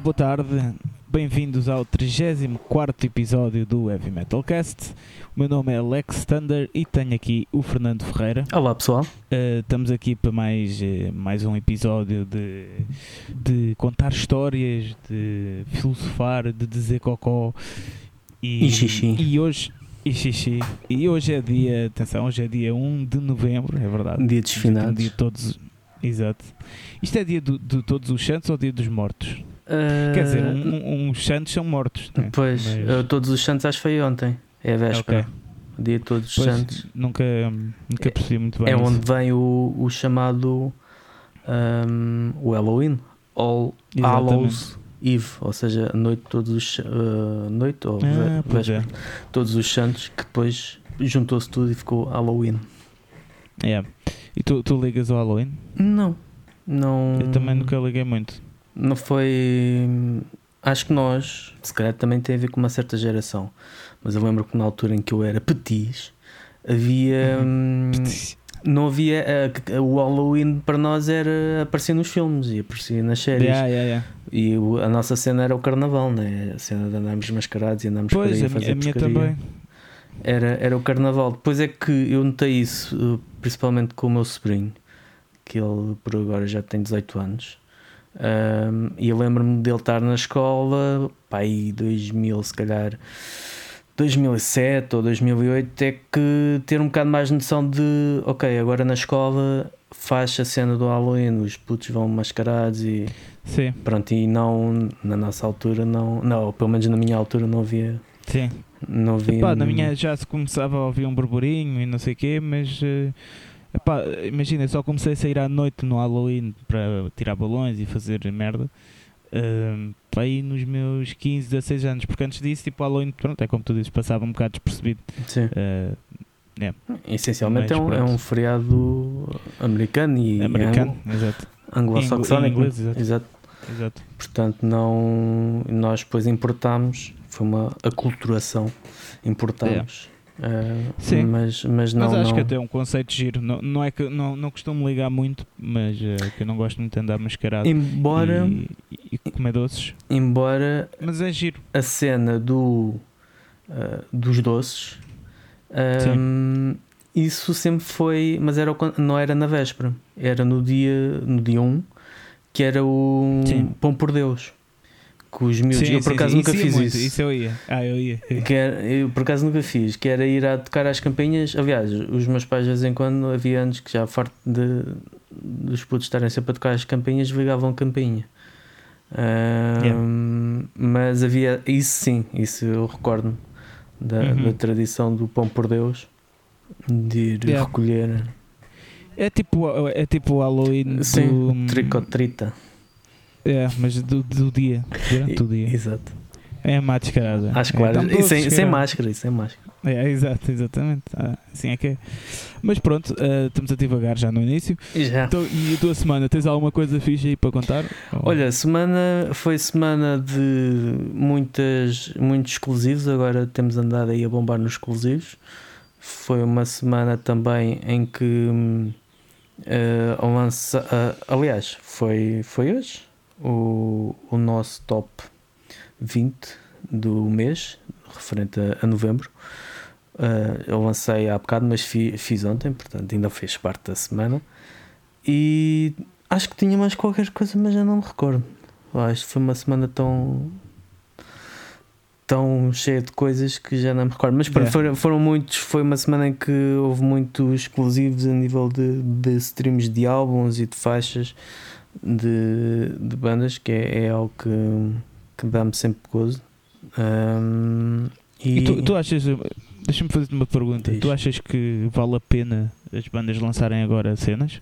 Olá, boa tarde. Bem-vindos ao 34 episódio do Heavy Metal Cast. O meu nome é Alex Thunder e tenho aqui o Fernando Ferreira. Olá pessoal. Uh, estamos aqui para mais, uh, mais um episódio de, de contar histórias, de filosofar, de dizer cocó. E, e xixi. E hoje, e xixi. E hoje é dia, atenção, hoje é dia 1 de novembro, é verdade. Dia dos finados. Dia de todos, exato. Isto é dia de todos os santos ou dia dos mortos? Uh, Quer dizer, um, uns santos são mortos. Né? Pois, Mas... todos os santos acho que foi ontem. É a véspera. Okay. Dia de todos os santos. Nunca, nunca percebi muito bem. É isso. onde vem o, o chamado um, o Halloween. All Hallows Eve, ou seja, a noite todos os uh, noite ou ah, véspera, é. todos os santos que depois juntou-se tudo e ficou Halloween. É. E tu, tu ligas ao Halloween? Não. Não. Eu também nunca liguei muito. Não foi. Acho que nós, se calhar também tem a ver com uma certa geração, mas eu lembro que na altura em que eu era petis, havia. Uhum. Hum, não havia. O Halloween para nós era aparecer nos filmes e aparecer nas séries. Yeah, yeah, yeah. E o, a nossa cena era o carnaval, né? a cena de andarmos mascarados e andarmos pois, por aí a, fazer a minha também. Era, era o carnaval. Depois é que eu notei isso, principalmente com o meu sobrinho que ele por agora já tem 18 anos. Um, e eu lembro-me dele estar na escola, pá, aí 2000, se calhar 2007 ou 2008, é que ter um bocado mais noção de, ok, agora na escola faz a cena do Halloween, os putos vão mascarados e Sim. pronto, e não na nossa altura, não, não, pelo menos na minha altura não havia. Sim. Não havia. Epá, na minha já se começava a ouvir um burburinho e não sei o quê, mas. Uh Epá, imagina, só comecei a sair à noite no Halloween para tirar balões e fazer merda. Uh, para aí nos meus 15, 16 anos, porque antes disso, tipo, Halloween, pronto, é como tu dizes, passava um bocado despercebido. Sim. Uh. Essencialmente é um, é um, feriado americano e americano, exato. anglo-saxónico. Exato. exato. exato. Portanto, não, nós depois importámos, foi uma aculturação, importámos. Uh, Sim. Mas, mas, não, mas acho não... que até é um conceito giro. Não, não é que não, não costumo ligar muito, mas uh, que eu não gosto muito de andar mascarado embora, e, e, comer doces. Embora mas é giro. a cena do, uh, dos doces um, isso sempre foi, mas era, não era na véspera, era no dia, no dia 1 que era o Sim. Pão por Deus com os miúdos. Sim, eu por acaso sim, nunca fiz muito. isso. Isso eu ia. Ah, eu ia. Que era, eu por acaso nunca fiz, que era ir a tocar às campainhas. Aliás, os meus pais de vez em quando havia anos que já farto de dos putos estarem sempre a tocar as campainhas, ligavam campainha. Um, yeah. Mas havia isso sim, isso eu recordo da, uhum. da tradição do pão por Deus de ir yeah. recolher. É tipo, é tipo o Halloween sim, do... tricotrita. É, mas do, do dia, durante o dia. Exato. É mascarada. Às claras. É, e sem, sem máscara, e sem máscara. É, exato, exatamente. Ah, assim é que é. Mas pronto, uh, estamos a divagar já no início. Já. Então, e a tua semana, tens alguma coisa fixe aí para contar? Olha, semana foi semana de muitas, muitos exclusivos. Agora temos andado aí a bombar nos exclusivos. Foi uma semana também em que uh, lança, uh, aliás, foi, foi hoje o, o nosso top 20 do mês, referente a, a novembro. Uh, eu lancei há bocado, mas fi, fiz ontem, portanto ainda fez parte da semana. E acho que tinha mais qualquer coisa, mas já não me recordo. Acho que foi uma semana tão tão cheia de coisas que já não me recordo. Mas yeah. foram, foram, muitos. Foi uma semana em que houve muitos exclusivos a nível de, de streams de álbuns e de faixas de, de bandas, que é, é algo que, que dá-me sempre gozo. Um, e, e tu, tu, achas, deixa-me fazer-te uma pergunta: Diz. tu achas que vale a pena as bandas lançarem agora cenas?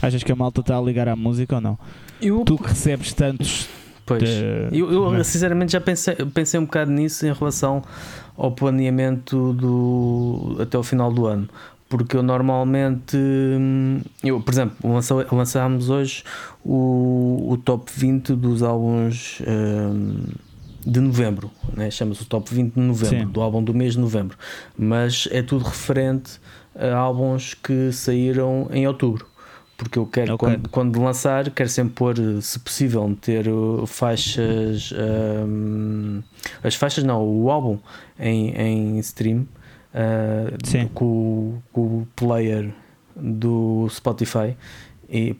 Achas que a malta está a ligar à música ou não? Eu, tu que recebes tantos. Pois, de... eu, eu sinceramente já pensei, pensei um bocado nisso em relação ao planeamento do, até o final do ano porque eu normalmente, hum, eu, por exemplo, lançámos hoje o, o top 20 dos álbuns um, de novembro, né? chama-se o top 20 de novembro, Sim. do álbum do mês de novembro, mas é tudo referente a álbuns que saíram em outubro, porque eu quero, Ok. quando, quando lançar, quero sempre pôr, se possível, meter faixas, um, as faixas não, o álbum em, em stream uh, com, o- com o player do Spotify e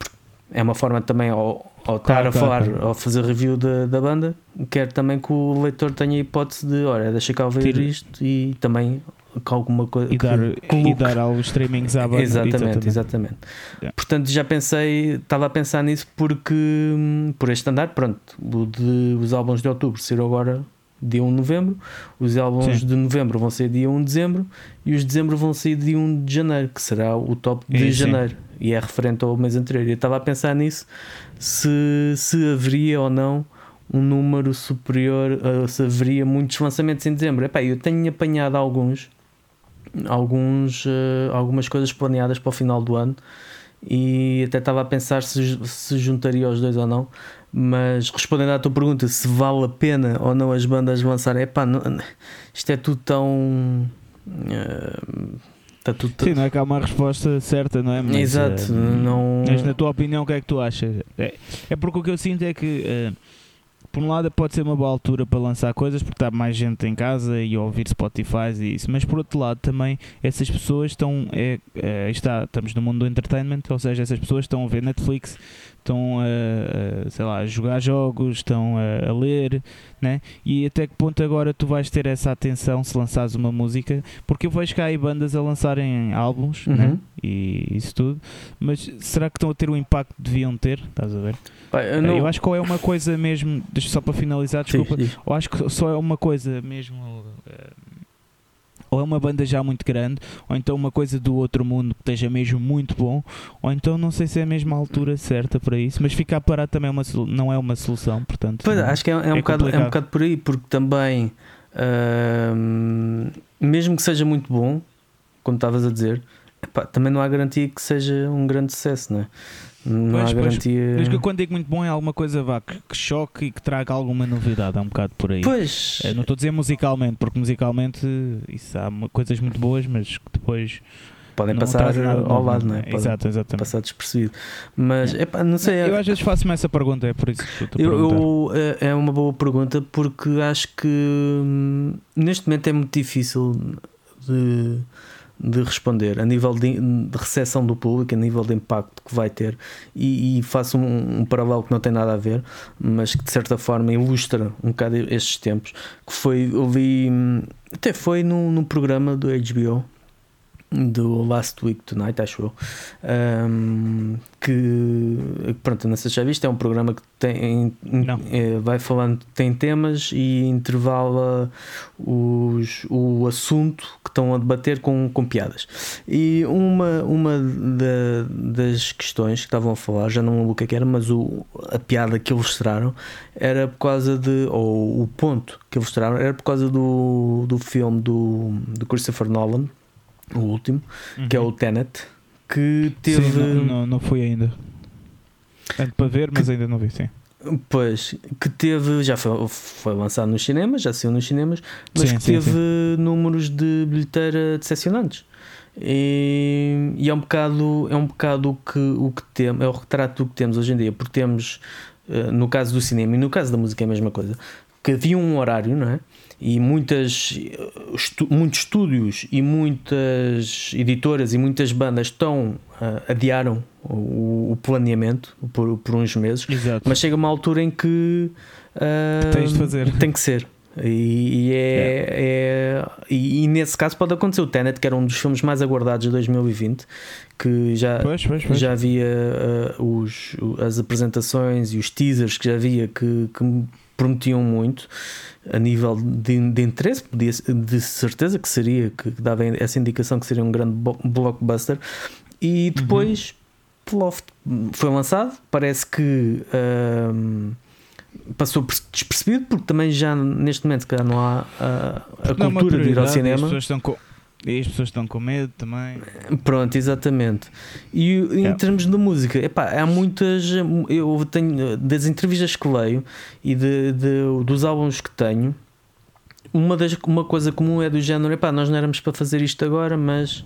é uma forma também ao, ao estar Claro, a falar, claro. ao fazer review da, da banda, quero também que o leitor tenha a hipótese de olha, deixa cá ouvir Tira- isto e também com alguma coisa E dar, que e dar aos streamings à banda. Exatamente, exatamente. Yeah. Portanto, já pensei, estava a pensar nisso porque hum, por este andar, pronto, o de, os álbuns de outubro saíram agora dia 1 de novembro, os álbuns Sim. de novembro vão sair dia 1 de dezembro e os de dezembro vão sair dia 1 de janeiro, que será o top de E sim. janeiro e é referente ao mês anterior. Eu estava a pensar nisso se, se haveria ou não um número superior, uh, se haveria muitos lançamentos em dezembro. Epá, eu tenho apanhado alguns, alguns, uh, algumas coisas planeadas para o final do ano e até estava a pensar se, se juntaria os dois ou não. Mas respondendo à tua pergunta, se vale a pena ou não as bandas lançarem, epá, não, isto é tudo tão. uh, está tudo Sim, não é que há uma resposta certa, não é? Mas, Exato, eh, não. Mas na tua opinião, o que é que tu achas? É, é porque o que eu sinto é que, eh, por um lado, pode ser uma boa altura para lançar coisas, porque está mais gente em casa e ouvir Spotify e isso, mas por outro lado, também essas pessoas estão. É, é, está, estamos no mundo do entertainment, ou seja, essas pessoas estão a ver Netflix, estão a, sei lá, a jogar jogos, estão a, a ler, né? E até que ponto agora tu vais ter essa atenção se lançares uma música? Porque eu vejo que há aí bandas a lançarem álbuns, né? Uhum. E isso tudo, mas será que estão a ter o impacto que deviam ter? Estás a ver? Eu, não- Eu acho que ou é uma coisa mesmo, só para finalizar, Sim, desculpa, diz. ou acho que só é uma coisa mesmo. eh, ou é uma banda já muito grande, ou então uma coisa do outro mundo que esteja mesmo muito bom, ou então não sei se é a altura certa para isso, mas ficar parado também é uma, não é uma solução, portanto. Pois, não- acho que é, é um é bocado, é um bocado por aí, porque também, ahm, mesmo que seja muito bom, como estavas a dizer, epá, também não há garantia que seja um grande sucesso, não é? Não Pois, há pois. garantia. Mas que quando digo muito bom é alguma coisa vá, que, que choque e que traga alguma novidade, é um bocado por aí. Pois, Eh, Não estou a dizer musicalmente, porque musicalmente eh, isso há coisas muito boas, mas que depois podem não passar de ao lado, não é? Podem Exato, exatamente. passar despercebido. Mas, epá, não sei. Eu às vezes faço-me essa pergunta, é por isso que estou a Eu, eu- é é uma boa pergunta porque acho que hum, neste momento é muito difícil de, de responder a nível de, de recepção do público, a nível de impacto que vai ter. E, e faço um, um paralelo que não tem nada a ver, mas que de certa forma ilustra um bocado estes tempos. Que foi, eu vi, hum, até foi num, num programa do HBO do Last Week Tonight, acho eu. Um, que pronto, não sei se já viste, é um programa que tem Não. é, vai falando, tem temas e intervala os, o assunto que estão a debater com, com piadas. E uma, uma da- das questões que estavam a falar, já não lembro o que é que era, mas o, a piada que ilustraram era por causa de, ou o ponto que ilustraram era por causa do, do filme do, do Christopher Nolan, o último, que é o Tenet, que teve. Uhum. Sim, não, não, não fui ainda. Ando para ver, mas ainda não vi, sim. Pois, que teve, já foi, foi lançado nos cinemas, já saiu nos cinemas, mas Sim, que sim, teve números de bilheteira decepcionantes. E, e é um bocado, é um bocado o que, o que temos, é o retrato do que temos hoje em dia, porque temos, eh, no caso do cinema e no caso da música é a mesma coisa, que havia um horário, não é? E muitas, estu- muitos estúdios e muitas editoras e muitas bandas estão, eh, adiaram o, o planeamento por, por uns meses Exato. mas chega uma altura em que, ah, tens de fazer. tem que ser. E, e é, é- e, e nesse caso pode acontecer o Tenet, que era um dos filmes mais aguardados de 2020, que já, Pois, pois, pois. já havia ah, os, as apresentações e os teasers que já havia que, que prometiam muito a nível de, de interesse, podia, de certeza que seria, que dava essa indicação que seria um grande blockbuster. E depois Ploft foi lançado, parece que ahm, passou per- despercebido, porque também já neste momento se calhar não há ah, a, uma cultura de ir ao e As cinema. pessoas estão com, e as pessoas estão com medo também. Pronto, exatamente. E em Yeah. termos de música, epá, há muitas. Eu tenho das entrevistas que leio e de, de- dos álbuns que tenho. Uma, das, uma coisa comum é do género: epá, nós não éramos para fazer isto agora, mas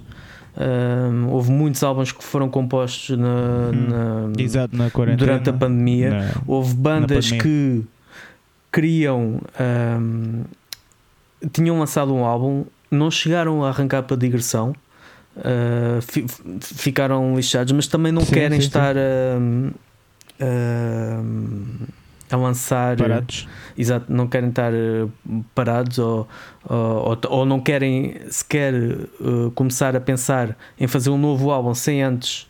houve muitos álbuns que foram compostos na, Hum. na- Exato, na durante a pandemia. Na- Houve bandas pandemia. que queriam. um, tinham lançado um álbum, não chegaram a arrancar para digressão, uh, fi- ficaram lixados, mas também não Sim, querem sim, sim. estar um, um, a lançar. Parados. Exato, não querem estar uh, parados ou, ou, ou- não querem sequer uh, começar a pensar em fazer um novo álbum sem antes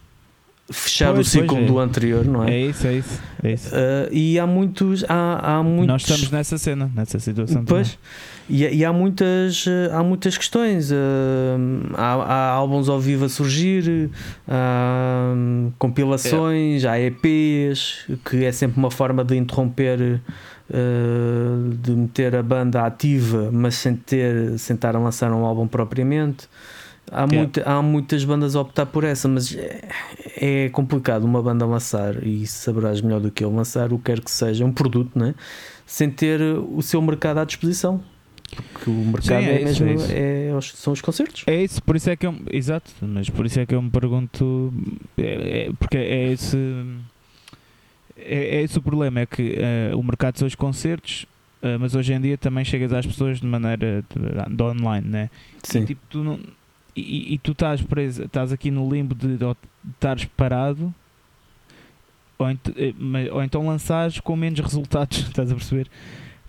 fechar Pois, o ciclo é. do anterior, não é? É isso, é isso. É isso. Uh, e há muitos. Há, há muitos Nós estamos nessa cena, nessa situação. Pois, e, e há muitas, eh, há muitas questões. eh, há, há álbuns ao vivo a surgir, há hum, compilações, há EPs, que é sempre uma forma de interromper, eh, de meter a banda ativa, mas sem, ter, sem estar a lançar um álbum propriamente. Há, Yeah. muita- há muitas bandas a optar por essa, mas é, é complicado uma banda lançar, e saberás melhor do que eu, lançar o que quer que seja, um produto, não é? sem ter o seu mercado à disposição. Porque o mercado Sim, é, é mesmo é isso. é os- são os concertos. É isso, por isso é que eu. Exato, mas por isso é que eu me pergunto. é- é- porque é esse. É, esse o problema, é que eh, o mercado são os concertos, eh, mas hoje em dia também chegas às pessoas de maneira de, de online, né? E, tipo, tu não, e, e tu estás preso, estás aqui no limbo de, de estares parado ou, ent- eh, ou então lançares com menos resultados, estás a perceber?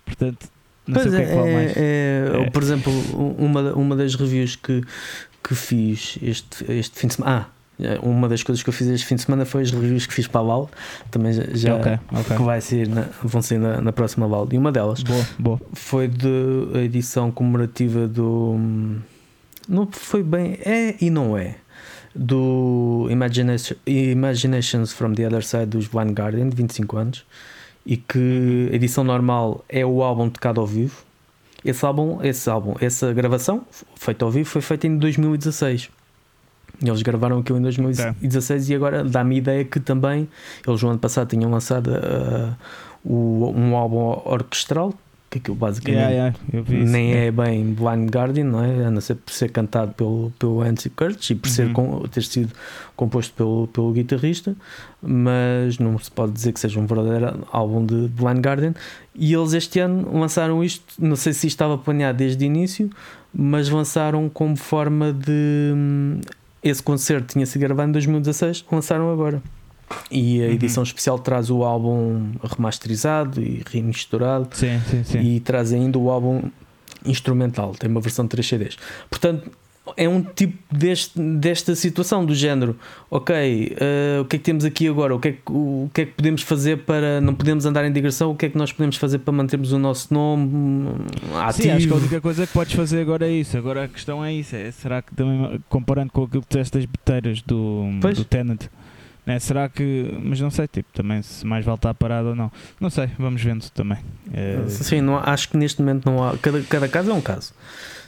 Portanto, não sei Pois o que é que vale mais. é, É. Por exemplo, uma, uma das reviews que, que fiz este, este fim de semana. Ah, uma das coisas que eu fiz este fim de semana foi as reviews que fiz para a Val. Também já, já- Ok, ok. que vai sair na- vão sair na, na próxima Val. E uma delas Boa, boa. foi de a edição comemorativa do. Não foi bem. É e não é. Do Imagination, Imaginations from the Other Side dos Blind Guardian, de 25 anos. E que a edição normal é o álbum tocado ao vivo. Esse álbum, esse álbum, essa gravação feita ao vivo foi feita em 2016. Eles gravaram aquilo em 2016 e agora dá-me a ideia que também eles no ano passado tinham lançado ah, o- um álbum orquestral, que aquilo basicamente Yeah, yeah, vi isso. nem é bem Blind Guardian, não é? A não ser por ser cantado pelo, pelo Andy Curtis e por ser Uhum. com- ter sido composto pelo, pelo guitarrista, mas não se pode dizer que seja um verdadeiro álbum de Blind Guardian. E eles este ano lançaram isto, não sei se estava planeado desde o início, mas lançaram como forma de. hum, Esse concerto tinha sido gravado em 2016, lançaram agora. E a Uhum. edição especial traz o álbum remasterizado e remisturado Sim, sim, sim. e traz ainda o álbum instrumental, tem uma versão de 3 CDs. Portanto, é um tipo deste, desta situação do género, ok, eh, o que é que temos aqui agora? O que, é que, o que é que podemos fazer para não podemos andar em digressão? O que é que nós podemos fazer para mantermos o nosso nome hum, ativo? Sim, acho que a única coisa que podes fazer agora é isso. Agora a questão é isso: é, será que também, comparando com aquilo que tu das beteiras do, Pois. do Tenant, né, será que. Mas não sei, tipo, também se mais vale estar parado ou não. Não sei, vamos vendo também. É, Sim, não, acho que neste momento não há. Cada, cada caso é um caso.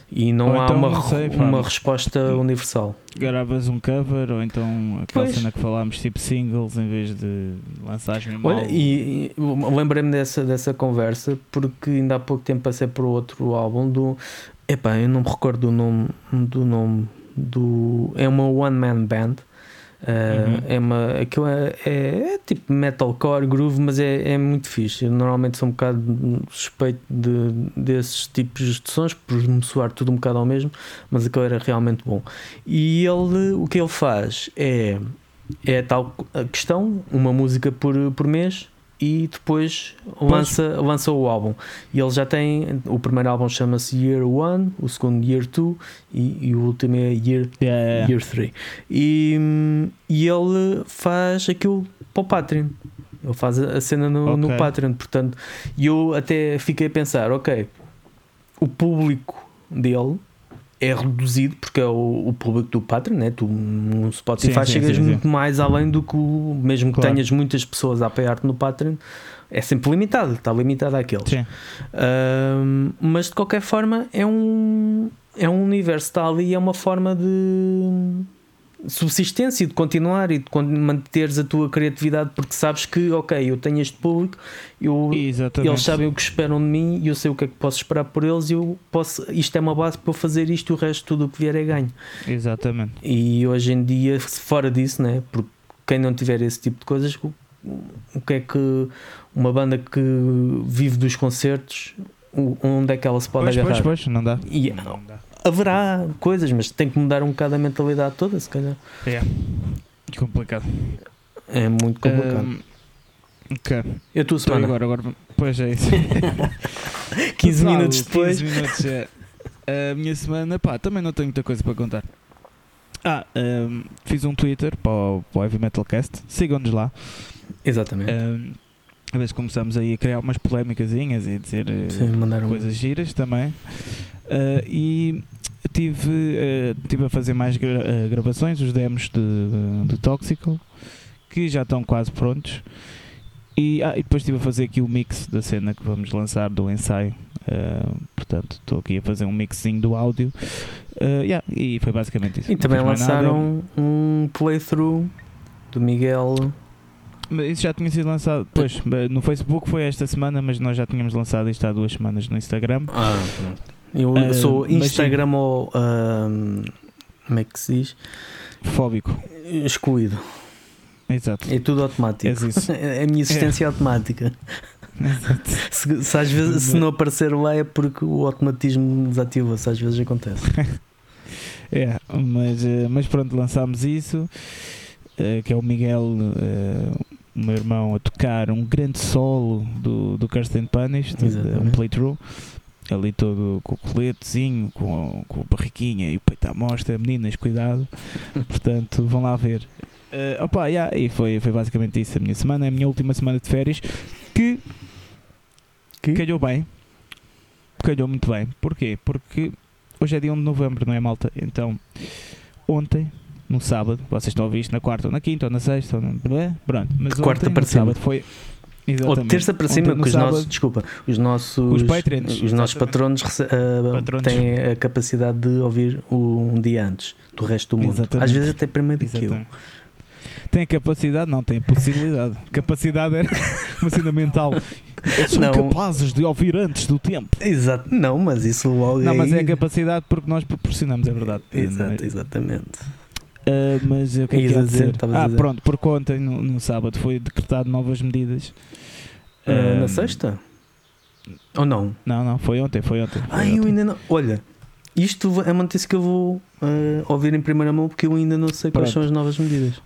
E não Ou há então, uma, não sei, uma resposta universal. gravas um cover ou então aquela Pois. cena que falámos, tipo singles, em vez de lançares mesmo Olha, e, e lembrei-me dessa, dessa conversa porque ainda há pouco tempo passei por outro álbum do. Epá, eu não me recordo do nome do nome do. É uma one man band. Uh, Uhum. é uma, aquilo é, é, é tipo metalcore, groove, mas é, é muito fixe. Eu normalmente sou um bocado suspeito de, desses tipos de sons por me soar tudo um bocado ao mesmo, mas aquilo era realmente bom. E ele, o que ele faz é, é tal questão, uma música por, por mês e depois lança, lança o álbum. E ele já tem, o primeiro álbum chama-se Year One, o segundo Year Two e, e o último é Year Yeah. Year 3. E, e ele faz aquilo para o Patreon. Ele faz a cena no, no Ok. Patreon. Portanto, e eu até fiquei a pensar: ok, o público dele é reduzido porque é o, o público do Patreon, né? tu no Spotify Sim, sim, chegas sim, muito mais além do que o, mesmo que Claro. tenhas muitas pessoas a apoiar-te no Patreon. É sempre limitado, está limitado àqueles. Sim. Um, mas de qualquer forma é um é um universo que está ali e é uma forma de subsistência e de continuar e de manteres a tua criatividade porque sabes que, ok, eu tenho este público, eu, eles sabem o que esperam de mim e eu sei o que é que posso esperar por eles e eu posso, isto é uma base para eu fazer isto e o resto tudo o que vier é ganho. Exatamente. E hoje em dia, fora disso, né? porque quem não tiver esse tipo de coisas, o, o que é que uma banda que vive dos concertos, onde é que ela se pode pois, agarrar? Pois, pois, não dá. E, não dá haverá coisas, mas tem que mudar um bocado a mentalidade toda, se calhar. É. Complicado. É muito complicado. Um, ok. Eu estou semana. Agora, agora, pois é isso. 15 minutos depois. 15 minutos, é. A minha semana, pá, também não tenho muita coisa para contar. Ah, um, fiz um Twitter para o, para o Heavy Metal Cast. Sigam-nos lá. Exatamente. Um, a vez começamos aí a criar umas polémicas e a dizer Sim, coisas giras também. Uh, e tive, uh, tive a fazer mais gra uh, gravações, os demos de, de Toxical, que já estão quase prontos. E, ah, e depois estive a fazer aqui o mix da cena que vamos lançar do ensaio. Portanto, estou aqui a fazer um mixinho do áudio. Yeah, e foi basicamente isso. E também lançaram um playthrough do Miguel. Isso já tinha sido lançado. Pois, no Facebook foi esta semana, mas nós já tínhamos lançado isto há duas semanas no Instagram. Ah, eu uh, sou Instagram ou. Uh, como é que se diz? Fóbico. Excluído. Exato. É tudo automático. É, é a minha existência é. automática. se, se, às vezes se não aparecer lá é porque o automatismo desativa-se, às vezes acontece. é, mas, eh, mas pronto, lançámos isso. Uh, que é o Miguel, uh, o meu irmão, a tocar um grande solo do, do Kirsten Punish, um playthrough ali todo com o coletezinho, com, com a barriquinha e o peito à mostra, meninas, cuidado. Portanto, vão lá ver. Uh, opa, yeah, e foi, foi basicamente isso a minha semana, a minha última semana de férias, que, que? calhou bem. Calhou muito bem. Porquê? Porque hoje é dia 1 de novembro, não é malta? Então, ontem, no sábado, vocês estão a ouvir isto na quarta ou na quinta ou na sexta, ou não é? Pronto, mas de quarta para sábado foi Exatamente. Ou terça para cima, que os sábado, nossos, desculpa, os nossos, os, patrons, os nossos patronos, uh, patronos, têm a capacidade de ouvir um dia antes do resto do mundo. Exatamente. Às vezes até primeiro do que eu. Tem capacidade? Não, tem possibilidade. Capacidade é uma cena mental. São não. capazes de ouvir antes do tempo. Exato, não, mas isso logo. Não, mas é capacidade porque nós proporcionamos, é verdade. Exato, exatamente. Uh, mas o que é que ia dizer? dizer? Ah, pronto, porque ontem, no, no, sábado, foi decretado novas medidas. Uh, na sexta? Ou não? Não, não, foi ontem, foi ontem. Foi Ai, ontem. eu ainda não. Olha, isto é uma notícia que eu vou uh, ouvir em primeira mão porque eu ainda não sei quais Pronto. são as novas medidas.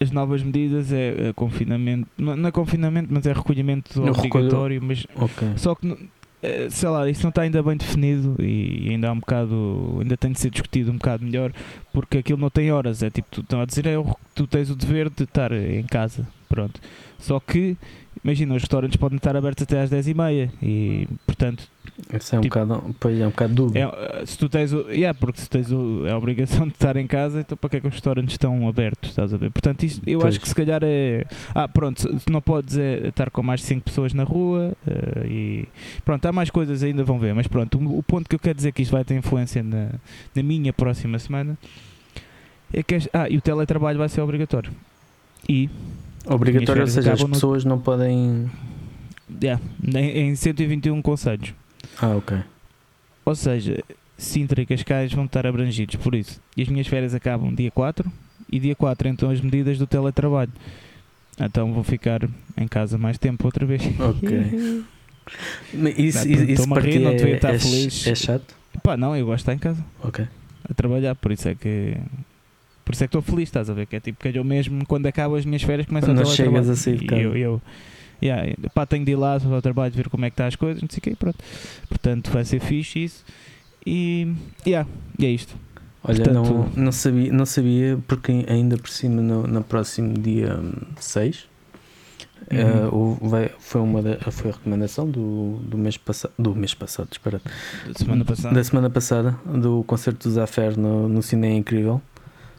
As novas medidas é, é confinamento, não é confinamento, mas é recolhimento no obrigatório, recolho... mas okay. só que sei lá, isso não está ainda bem definido e ainda há um bocado, ainda tem de ser discutido um bocado melhor, porque aquilo não tem horas, é tipo, tu estão a dizer, é, tu tens o dever de estar em casa, pronto. Só que, imagina, os restaurantes podem estar abertos até às 10h30 e, portanto, isso é um tipo, bocado, pois é um bocado dúvida. É, se tu tens o, yeah, porque se tens o, é a obrigação de estar em casa, então para que é que os restaurantes estão abertos? Estás a ver? Portanto, isto, eu pois. acho que se calhar é. Ah, pronto, não podes é, estar com mais de 5 pessoas na rua uh, e pronto, há mais coisas ainda vão ver, mas pronto, o, o, ponto que eu quero dizer que isto vai ter influência na, na minha próxima semana é que. Ah, e o teletrabalho vai ser obrigatório. E. Obrigatório, ou seja, as pessoas no... não podem. Yeah, em, em 121 conselhos. Ah, ok. Ou seja, Sintra e Cascais vão estar abrangidos por isso. E as minhas férias acabam dia 4 e dia 4 então as medidas do teletrabalho. Então vou ficar em casa mais tempo outra vez. Ok. isso, não, isso para rir, não devia estar é, feliz. É chato? Pá, não, eu gosto de estar em casa. Ok. A trabalhar, por isso é que. Por isso é que estou feliz, estás a ver? Que é tipo que eu mesmo, quando acabo as minhas férias, começo a. Não chegas a sair de casa. Eu, eu, yeah, pá, tenho de ir lá ao trabalho ver como é que está as coisas, não sei o quê, pronto. Portanto, vai ser fixe isso. E, yeah, e é isto. Olha, Portanto, não, não, sabia, não sabia, porque ainda por cima no, no próximo dia 6 uhum. uh, vai, foi, uma da, foi a recomendação do, do mês passado do mês passado, espera da semana passada, da semana passada do concerto do Zafer no, no Cine Incrível.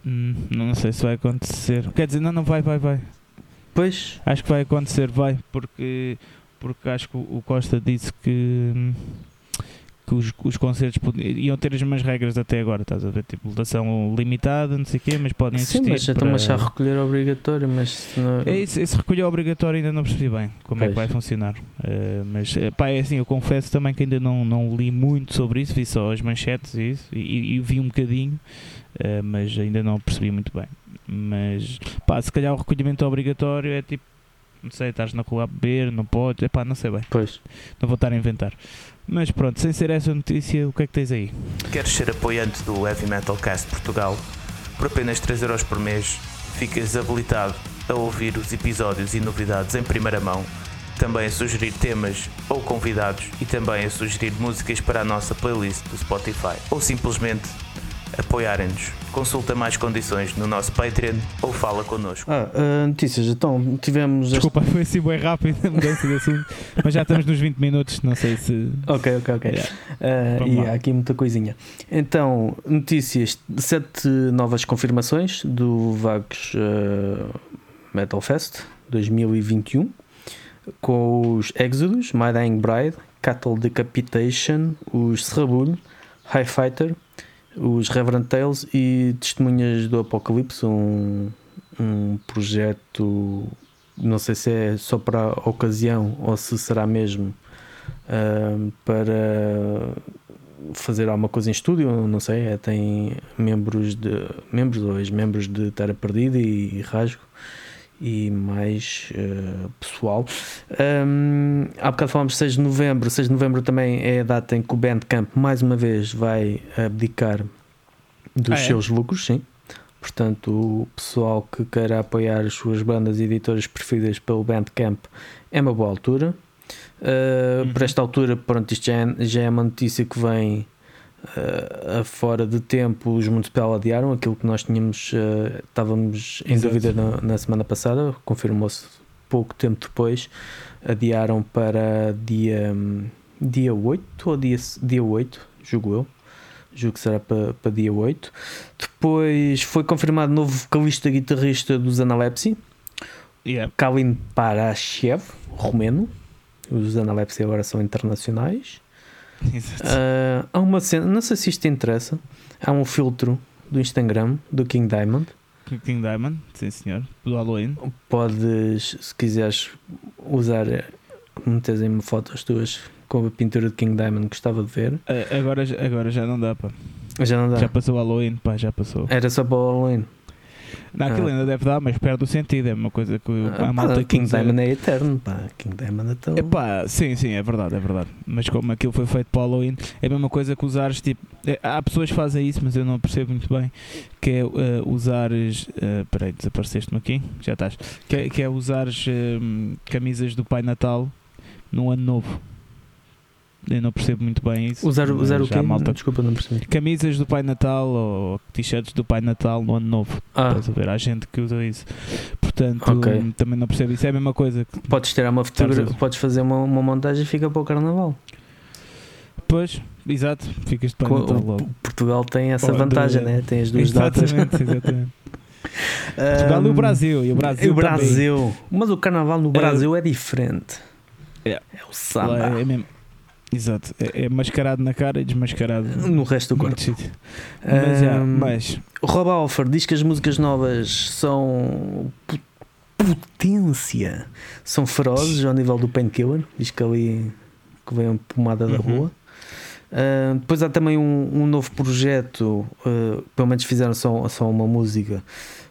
Hum, não sei se vai acontecer. Quer dizer, não, não vai, vai, vai. Pois. Acho que vai acontecer, vai, porque, porque acho que o Costa disse que, que os, os concertos iam ter as mesmas regras até agora, estás a ver? Tipo, lotação limitada, não sei o quê, mas podem Sim, existir. mas já estão a recolher obrigatório, mas não... É isso, esse recolher obrigatório ainda não percebi bem como é que Pois. vai funcionar. Uh, mas eh, pá, é assim, eu confesso também que ainda não, não li muito sobre isso, vi só as manchetes e isso, e, e vi um bocadinho, uh, mas ainda não percebi muito bem. Mas pá, se calhar o recolhimento obrigatório é tipo, não sei, estás na rua a beber, não podes, é pá, não sei bem, Pois. não vou estar a inventar. Mas pronto, sem ser essa notícia, o que é que tens aí? Queres ser apoiante do Heavy Metal Cast Portugal? Por apenas 3€ por mês, ficas habilitado a ouvir os episódios e novidades em primeira mão, também a sugerir temas ou convidados e também a sugerir músicas para a nossa playlist do Spotify ou simplesmente apoiarem-nos. Consulta mais condições no nosso Patreon ou fala connosco. Ah, ah, notícias, então tivemos. este- Desculpa, foi assim bem rápido a mudança de assunto, mas já estamos nos 20 minutos, não sei se. Ok, ok, ok. Yeah. Ah, Vamos e há aqui muita coisinha. Então, notícias: sete novas confirmações do Vagos ah, Metal Fest 2021 com os Exodus, My Dying Bride, Cattle Decapitation, os Serrabulho, High Fighter, os Reverend Tales e Testemunhas do Apocalipse, um, um projeto, não sei se é só para a ocasião ou se será mesmo ah, para fazer alguma coisa em estúdio, não sei, é, tem membros de membros ou ex-membros de Terra Perdida e Rasgo e mais eh, pessoal. Um, há bocado falámos de 6 de novembro. 6 de novembro também é a data em que o Bandcamp mais uma vez vai abdicar dos Ah, é? seus lucros, sim. Portanto, o pessoal que queira apoiar as suas bandas e editoras preferidas pelo Bandcamp é uma boa altura. Uh, Uhum. Por esta altura, pronto, isto já é, já é uma notícia que vem uh, a fora de tempo. Os Municipal adiaram aquilo que nós tínhamos, uh, estávamos em Exato. dúvida na, na semana passada, confirmou-se pouco tempo depois. Adiaram para dia, dia 8 ou dia, dia 8, julgo eu. Julgo que será para, para dia 8. Depois foi confirmado novo vocalista guitarrista dos Analepsy, Yeah. Kalin Parashev, romeno. Os Analepsy agora são internacionais. Ah, há uma cena, não sei se isto te interessa. Há um filtro do Instagram do King Diamond. King Diamond, sim senhor, do Halloween. Podes, se quiseres, usar, metes em fotos tuas com a pintura de King Diamond. Gostava de ver. Ah, agora, agora já não dá, pá. Já não dá. Já passou o Halloween, pá, já passou. Era só para o Halloween. Não, aquilo Ah. ainda deve dar, mas perde o sentido. É uma coisa que Ah, a malta pá, King usa- Diamond é eterno. Pá. King Diamond é tão. Epá, sim, sim, é verdade, é verdade. Mas como aquilo foi feito para o Halloween, é a mesma coisa que usares, tipo, é, há pessoas que fazem isso, mas eu não percebo muito bem, que é eh, usares, uh, peraí, desapareceste-me aqui, já estás, que é, que é usares hum, camisas do Pai Natal no Ano Novo. Eu não percebo muito bem isso. Usar, usar o quê? Malta, Desculpa, não percebi. camisas do Pai Natal ou t-shirts do Pai Natal no Ano Novo. Ah, Estás a ver? Há gente que usa isso. Portanto, Ok. hum, também não percebo isso. É a mesma coisa podes tirar uma fotografia, podes fazer uma, uma montagem e fica para o carnaval. Pois, exato, ficas de Pai Co- Natal logo. Portugal tem essa vantagem, né? tem as duas datas. Exatamente, exatamente. Portugal e o Brasil. E o Brasil, e o Brasil. Mas o carnaval no É. Brasil é diferente. É. É o samba. É mesmo- Exato, é, é mascarado na cara e desmascarado No resto do corpo. Mas, já, Ahm, mas Rob Alford diz que as músicas novas são potência, são ferozes ao nível do Painkiller. Diz que ali que vem uma pomada da Uhum. rua. Ah, depois há também um, um novo projeto, ah, pelo menos fizeram só, só uma música,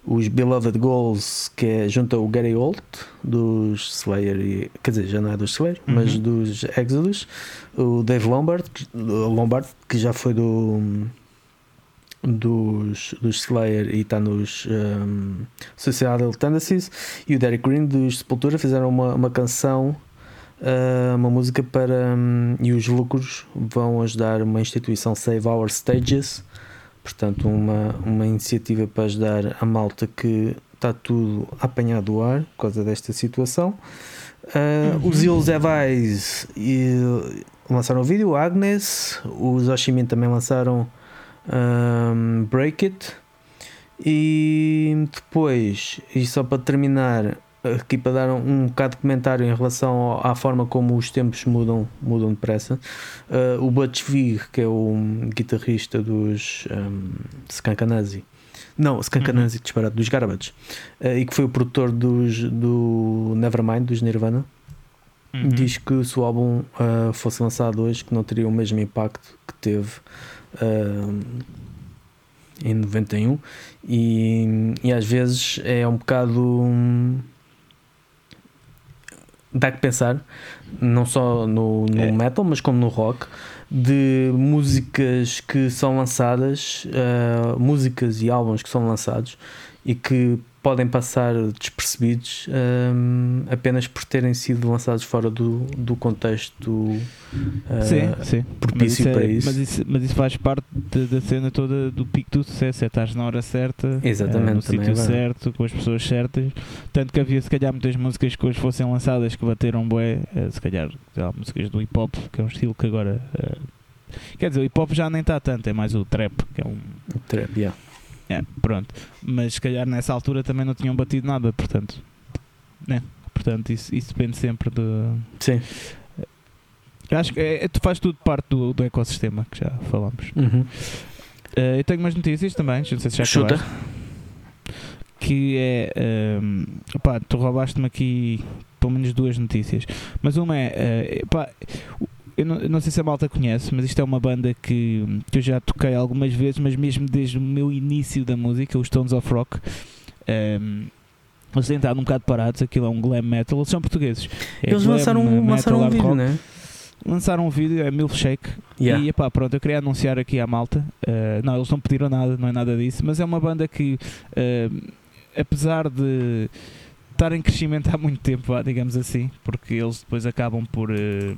os Beloved Goals, que é junto ao Gary Holt dos Slayer, e, quer dizer, já não é dos Slayer, Uhum. mas dos Exodus, o Dave Lombard, que- Lombard, que já foi do dos, dos Slayer e está nos um, Suicidal Tendencies e o Derek Green dos Sepultura fizeram uma, uma canção uh, uma música para um, e os lucros vão ajudar uma instituição Save Our Stages portanto uma, uma iniciativa para ajudar a malta que está tudo apanhado do ar por causa desta situação. Uh, Os Ills Have Eyes e, lançaram o vídeo, Agnes, os Oshimin também lançaram um, Break It. E depois, e só para terminar, aqui para dar um, um bocado de comentário em relação ao, à forma como os tempos mudam, mudam depressa. Uh, o Butch Vig, que é o guitarrista dos um, Skankanasi, não, Skankanasi, uhum. disparado, dos Garbage, uh, e que foi o produtor dos, do Nevermind, dos Nirvana, uhum. diz que se o álbum uh, fosse lançado hoje, que não teria o mesmo impacto que teve. Uh, em 91 e, e às vezes é um bocado dá que pensar, não só no, no é. metal, mas como no rock, de músicas que são lançadas, uh, músicas e álbuns que são lançados e que podem passar despercebidos um, apenas por terem sido lançados fora do, do contexto uh, sim, sim. propício é, para isso. Mas isso, mas isso faz parte da cena toda do pico do sucesso, é estás na hora certa, Exatamente, uh, no sítio é certo, com as pessoas certas. Tanto que havia se calhar muitas músicas que hoje fossem lançadas que bateram bué, uh, se calhar lá, músicas do hip hop, que é um estilo que agora. quer dizer, o hip hop já nem está tanto, é mais o trap, que é um. O trap, yeah é, pronto. Mas se calhar nessa altura também não tinham batido nada, portanto. Né? Portanto, isso, isso depende sempre de. Sim. Acho que é, tu faz tudo parte do, do ecossistema que já falamos. Uhum. Uh, eu tenho umas notícias também, não sei se já Chuta. Que é. Um, pá, tu roubaste-me aqui pelo menos duas notícias. Mas uma é. Uh, eu não, eu não, sei se a malta conhece, mas isto é uma banda que, que eu já toquei algumas vezes, mas mesmo desde o meu início da música, os Stones of Rock. Um, ehm, eles têm estado um bocado parados, aquilo é um glam metal, eles são portugueses. É eles lançaram, lançaram um vídeo, né? Lançaram um vídeo, é Milkshake, yeah. e epá, pronto, eu queria anunciar aqui à malta. Uh, não, eles não pediram nada, não é nada disso, mas é uma banda que, uh, apesar de estar em crescimento há muito tempo, digamos assim, porque eles depois acabam por. Uh,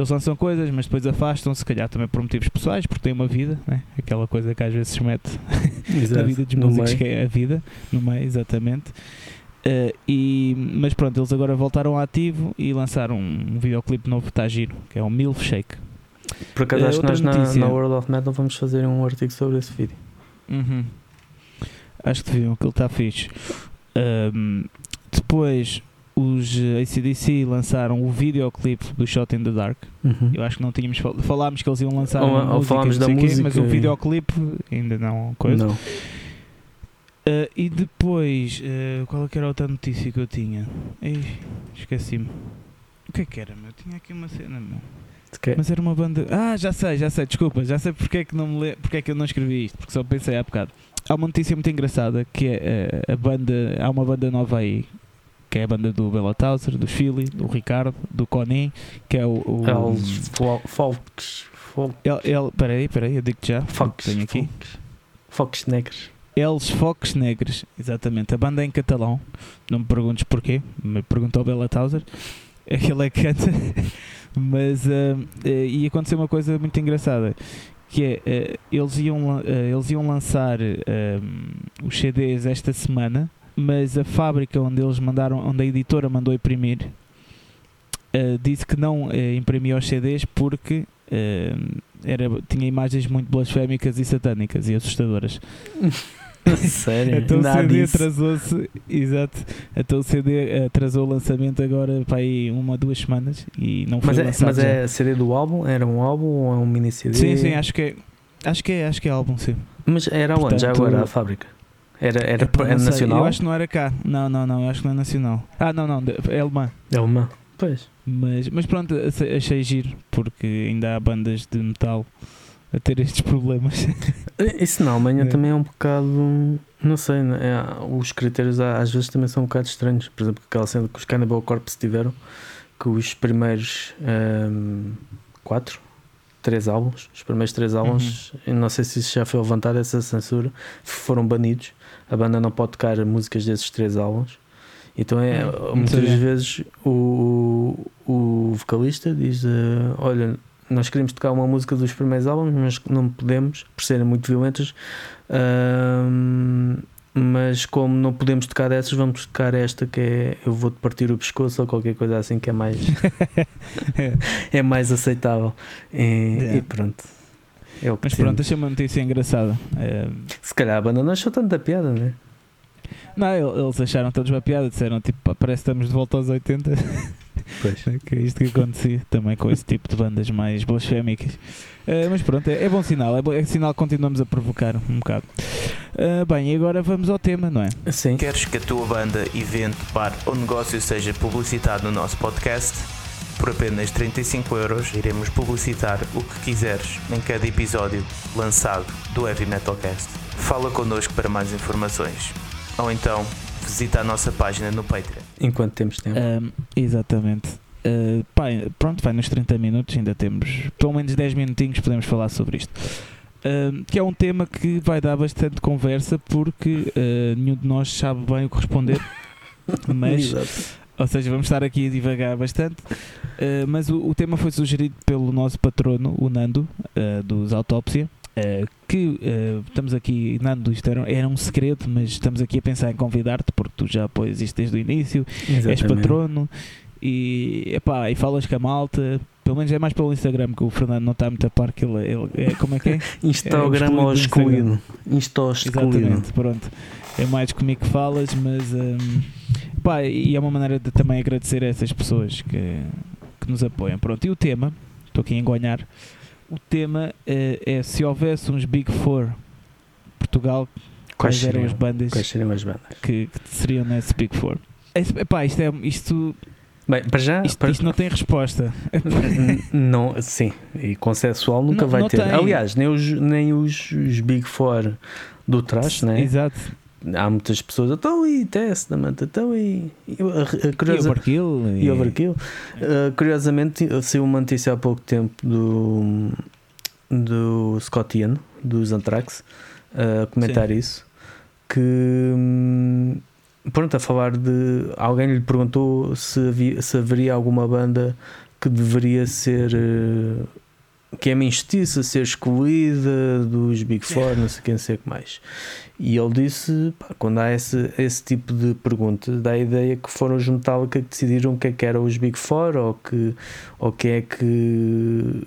eles lançam coisas, mas depois afastam-se, se calhar também por motivos pessoais, porque têm uma vida, né? aquela coisa que às vezes se mete na vida dos músicos, que é a vida, no meio, exatamente. Uh, e, mas pronto, eles agora voltaram ao ativo e lançaram um, um videoclipe novo, está giro, que é o Milkshake. Por acaso uh, acho que nós na, na, World of Metal vamos fazer um artigo sobre esse vídeo. Uhum. Acho que deviam, ele está fixe. Um, depois os ACDC lançaram o videoclipe do Shot in the Dark. Uhum. Eu acho que não tínhamos fal falámos que eles iam lançar ou, uma ou falámos da música, quê, mas o videoclipe ainda não coisa. Não. Uh, e depois, uh, qual é que era a outra notícia que eu tinha? Esqueci-me. O que é que era, meu? Tinha aqui uma cena, meu. Mas era uma banda. Ah, já sei, já sei, desculpa, já sei porque é que, não me le... porque é que eu não escrevi isto, porque só pensei há bocado. Há uma notícia muito engraçada que é uh, a banda. Há uma banda nova aí que é a banda do Bela Tauser, do Chile, do Ricardo, do Conin, que é o. o Els Folks. El, el, peraí, peraí, eu digo já. Fox. Tenho aqui. Fox Negros. Els Fox Negros, exatamente. A banda é em catalão. Não me perguntes porquê, me perguntou o Bela Tauser. Ele é que canta. Mas. Uh, e aconteceu uma coisa muito engraçada. Que é, uh, eles, iam, eles iam lançar os CDs esta semana mas a fábrica onde eles mandaram, onde a editora mandou imprimir, uh, disse que não uh, imprimia os CDs porque uh, era, tinha imagens muito blasfémicas e satânicas e assustadoras. Sério? então o CD atrasou-se, exato. Então o CD atrasou o lançamento agora para aí uma, duas semanas e não foi mas lançado. É, mas é CD do álbum? Era um álbum ou é um mini CD? Sim, sim, acho que é. Acho que é, acho que é álbum, sim. Mas era Portanto, onde já agora a fábrica? Era, era, é, era nacional? Eu acho que não era cá. Não, não, não. Eu acho que não é nacional. Ah, não, não. É alemã. É alemã. Pois. Mas, mas pronto, achei giro. Porque ainda há bandas de metal a ter estes problemas. Isso na Alemanha é. também é um bocado. Não sei, né? é, os critérios às vezes também são um bocado estranhos. Por exemplo, aquela cena que os Cannibal Corpse tiveram, que os primeiros um, quatro três álbuns, os primeiros três álbuns, uhum. não sei se isso já foi levantado essa censura, foram banidos. A banda não pode tocar músicas desses três álbuns. Então é uhum. muitas vezes o, o vocalista diz: uh, Olha, nós queremos tocar uma música dos primeiros álbuns, mas não podemos, por serem muito violentas. Uh, mas como não podemos tocar dessas, vamos tocar esta que é Eu vou-te partir o pescoço ou qualquer coisa assim que é mais é mais aceitável. E, yeah. e pronto. É mas pronto, achei uma notícia engraçada. É... Se calhar a banda não achou tanta piada, né? Não, el- eles acharam todos uma piada, disseram tipo, "Pá, parece que estamos de volta aos 80. Pois. que é isto que acontecia também com esse tipo de bandas mais blasfémicas. Eh, mas pronto, é, é bom sinal, é, bom, é sinal que continuamos a provocar um bocado. Eh, bem, e agora vamos ao tema, não é? Sim. Queres que a tua banda, evento, bar ou negócio seja publicitado no nosso podcast? Por apenas 35 euros iremos publicitar o que quiseres em cada episódio lançado do Heavy Metal Cast. Fala connosco para mais informações. Ou então, visita a nossa página no Patreon. Enquanto temos tempo. Ahm, exatamente. Ah, pá, pronto, vai nos 30 minutos, ainda temos pelo menos 10 minutinhos, podemos falar sobre isto. Ahm, que é um tema que vai dar bastante conversa porque ah, nenhum de nós sabe bem o que responder. Mas, Exato. Ou seja, vamos estar aqui a divagar bastante. Ah, mas o, o tema foi sugerido pelo nosso patrono, o Nando, ah, dos Autópsia. ah, que estamos aqui, Nando, isto era, era um segredo, mas estamos aqui a pensar em convidar-te porque tu já apoias isto desde o início és Exatamente. patrono e, epá, e falas com a malta. Pelo menos é mais pelo Instagram que o Fernando não está muito a par que ele, ele é, como é que é? Instagram É, o ou excluído. Insta excluído. Exatamente, pronto. É mais comigo que falas, mas hum, e é uma maneira de também agradecer a essas pessoas que, que nos apoiam. Pronto, e o tema, estou aqui a engonhar, o tema eh, é se houvesse uns Big Four Portugal, Quais quais eram as seriam, bandas quais seriam as bandas? que, que seriam nesse Big Four? Epá, isto, é, isto, Bem, para já. isto, para- isto não tem resposta. Não, sim, e consensual nunca Não- vai não ter. tem. Aliás, nem os, nem os, os Big Four do trash, né? Exato. Há muitas pessoas, então e Testament, então e. e E curiosa- Overkill. e Overkill. Uh, curiosamente, saiu uma notícia há pouco tempo do, do Scott Ian, dos Anthrax, a comentar isso. Que hum, pronto, a falar de alguém lhe perguntou se, havia, se haveria alguma banda que deveria ser uh, que é minha injustiça ser excluída dos Big Four, não sei quem sei o que mais. E ele disse: pá, quando há esse, esse tipo de perguntas, dá a ideia que foram os Metallica que decidiram o que é que eram os Big Four ou que, ou que é que,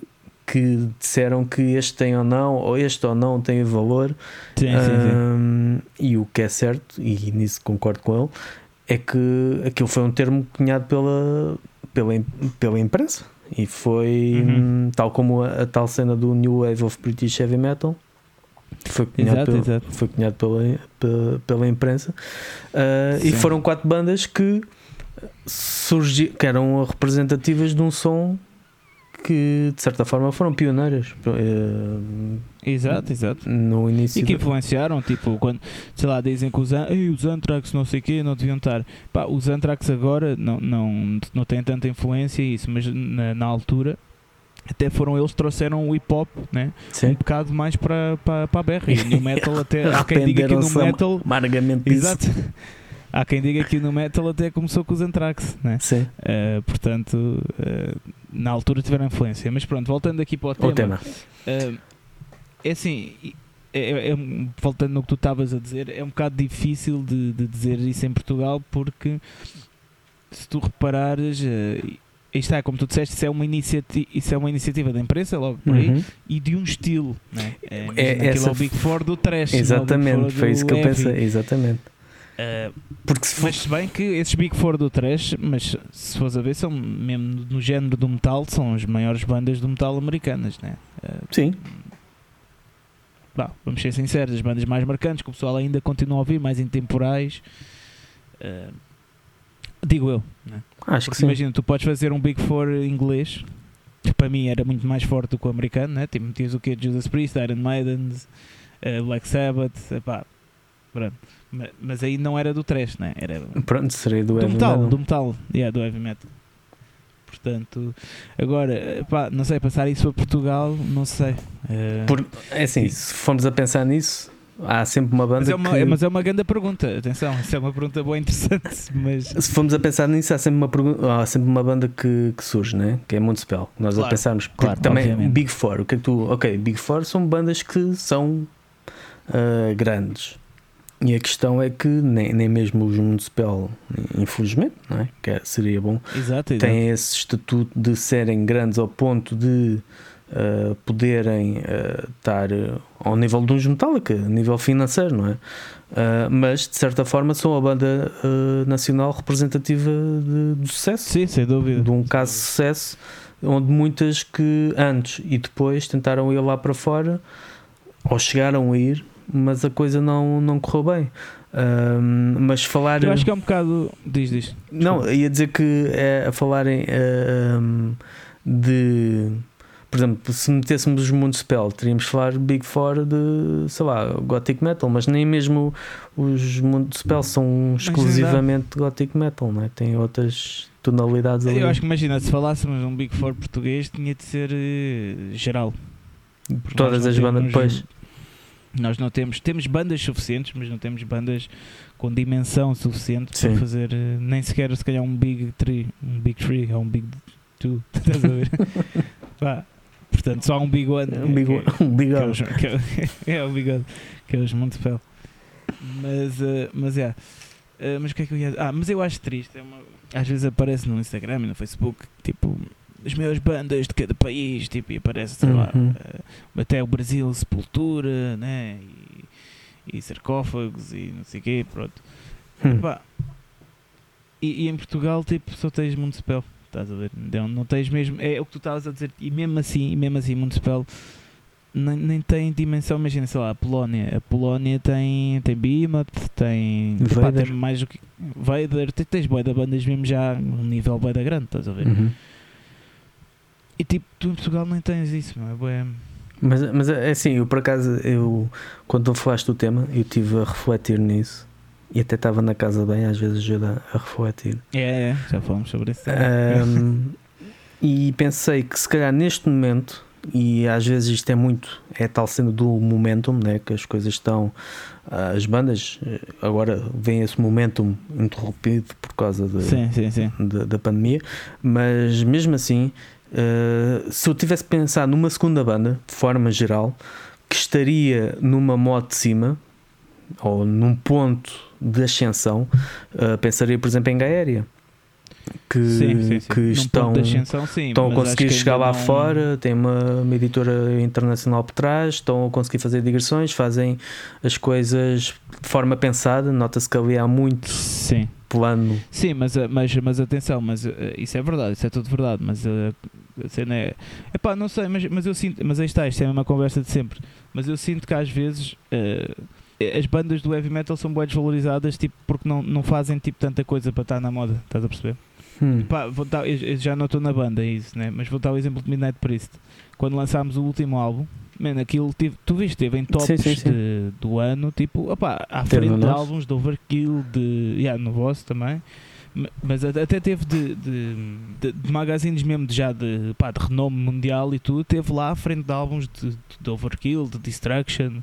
que disseram que este tem ou não, ou este ou não tem valor. Sim, sim, sim. Hum, e o que é certo, e nisso concordo com ele, é que aquilo foi um termo cunhado pela, pela, pela imprensa. E foi Uhum. hum, tal como a, a tal cena do New Wave of British Heavy Metal. Foi cunhado, pela. Foi cunhado pela, pela, pela imprensa. Uh, e foram quatro bandas que surgi, que eram representativas de um som que de certa forma foram pioneiras uh, Exato, exato. no início E que do- influenciaram, tipo, quando, sei lá, dizem que os, An- os Anthrax não sei o quê, não deviam estar. Pá, os Anthrax agora não, não, não têm tanta influência isso, mas na, na altura até foram eles que trouxeram o hip hop, né? Um bocado mais para, para, para a berra. E o New Metal até, há quem diga que o New Arrependeram-se Metal, amargamente disso. exato. Há quem diga que o New Metal até começou com os Anthrax, né? Sim. Uh, portanto, uh, na altura tiveram influência. Mas pronto, voltando aqui para o tema. O tema. Uh, é assim, é, é- é voltando no que tu estavas a dizer, é um bocado difícil de, de dizer isso em Portugal porque se tu reparares, uh, isto é, como tu disseste, isso é uma, iniciati isso é uma iniciativa da imprensa, logo por aí, Uhum. e de um estilo. Né? É, É, essa é o Big Four do trash. Exatamente, foi isso que eu pensei. Exatamente. Uh, Porque se for. mas se bem que esses Big Four do trash, mas se fores a ver, são mesmo no género do metal, são as maiores bandas do metal americanas, né? Uh, Sim, Bah, vamos ser sinceros, as bandas mais marcantes que o pessoal ainda continua a ouvir, mais intemporais. eh, digo eu, né? acho que porque sim. imagina, tu podes fazer um Big Four inglês, que para mim era muito mais forte do que o americano, né? tipo, metias o que? Judas Priest, Iron Maiden, eh, Black Sabbath, epá, pronto. Ma- Mas aí não era do trash, né? era Pronto, serei do, do heavy metal, metal. do metal, yeah, do heavy metal. Portanto, agora, epá, não sei, passar isso para Portugal, não sei. eh, Por- é assim, se formos a pensar nisso, há sempre uma banda Mas é, uma, que. mas é uma grande pergunta, atenção, isso é uma pergunta boa e interessante, mas Se formos a pensar nisso, há sempre uma, pergu- há sempre uma banda que, que surge, né? que é Municipal. Nós Claro, a pensarmos, claro, também obviamente. Big Four, o que é que tu. Ok, Big Four são bandas que são ah, grandes. E a questão é que nem, nem mesmo os Municipal, infelizmente, não é? que é- seria bom, exato, exato. têm esse estatuto de serem grandes ao ponto de uh, poderem uh, estar ao nível de uns Metallica, a nível financeiro, não é? Uh, mas de certa forma são a banda nacional representativa de, de, sucesso. Sim, sem dúvida. De um caso de sucesso onde muitas que antes e depois tentaram ir lá para fora ou chegaram a ir, mas a coisa não, não correu bem. Um, mas falar. Eu acho que é um bocado. Diz, diz. Não, ia dizer que é a falarem um, de. Por exemplo, se metêssemos os Spell, teríamos de falar Big Four de, sei lá, Gothic Metal, mas nem mesmo os Spell são exclusivamente Gothic Metal, não é? Tem outras tonalidades ali. Eu acho que imagina, se falássemos um Big Four português, tinha de ser uh, geral. Todas as bandas depois. Nós não temos, temos bandas suficientes, mas não temos bandas com dimensão suficiente Sim. para fazer uh, nem sequer se calhar um Big 3, um Big 3 ou um Big 2, estás a ver? Pá, portanto, só um Big One. Um Big One. Um big one. É, é, o Big One, que é os Montepel. Mas, uh, mas é. Uh, mas o que é que eu ia Ah, mas eu acho triste. É uma, às vezes aparece no Instagram e no Facebook, tipo, as maiores bandas de cada país, tipo, e aparece, sei uhum. lá, uh, até o Brasil, Sepultura, né? E, e sarcófagos e não sei o quê, pronto. Hum. E, e, em Portugal, tipo, só tens Municipal, estás a ver? Não, não tens mesmo, é o que tu estavas a dizer, e mesmo assim, e mesmo assim, Municipal nem, nem tem dimensão, imagina, sei lá, a Polónia. A Polónia tem, tem Behemoth, tem, Vader. tem mais do que Vader, tens, tens da bandas mesmo já um nível boia da grande, estás a ver? Uhum. E tipo, tu em Portugal nem tens isso, não é? Mas, mas é assim, eu por acaso, eu, quando tu falaste do tema, eu estive a refletir nisso e até estava na casa bem, às vezes ajuda a refletir. É, é já falamos sobre isso. Um, e pensei que se calhar neste momento, e às vezes isto é muito, é tal sendo do momentum, né, que as coisas estão, as bandas agora vem esse momentum interrompido por causa de, sim, sim, sim. De, da pandemia, mas mesmo assim Uh, se eu tivesse pensado numa segunda banda, de forma geral, que estaria numa moto de cima ou num ponto de ascensão, uh, pensaria, por exemplo, em Gaéria. Que, sim, sim, sim. que estão, sim, estão a conseguir chegar lá não... fora, tem uma, uma, editora internacional por trás, estão a conseguir fazer digressões, fazem as coisas de forma pensada. Nota-se que ali há muito sim plano. Sim, mas, eh, mas, mas atenção, mas isso é verdade, isso é tudo verdade, mas uh, a cena é. Epá, não sei, mas, mas eu sinto, mas aí está, isto é a mesma conversa de sempre. Mas eu sinto que às vezes uh, as bandas do heavy metal são bem desvalorizadas tipo, porque não, não fazem tipo, tanta coisa para estar na moda, estás a perceber? Hum. Epá, vou dar, eu, eu já não estou na banda, é isso, né? mas vou dar o exemplo de Midnight Priest. Quando lançámos o último álbum, Man, aquilo tu viste, teve em tops sim, sim, sim. De, do ano, tipo, opa, à frente de álbuns de Overkill, de. Yeah, no vosso também. Mas até teve de, de, de, de magazines mesmo de, já de, pá, de renome mundial e tudo, teve lá à frente de álbuns de, de Overkill, de Destruction,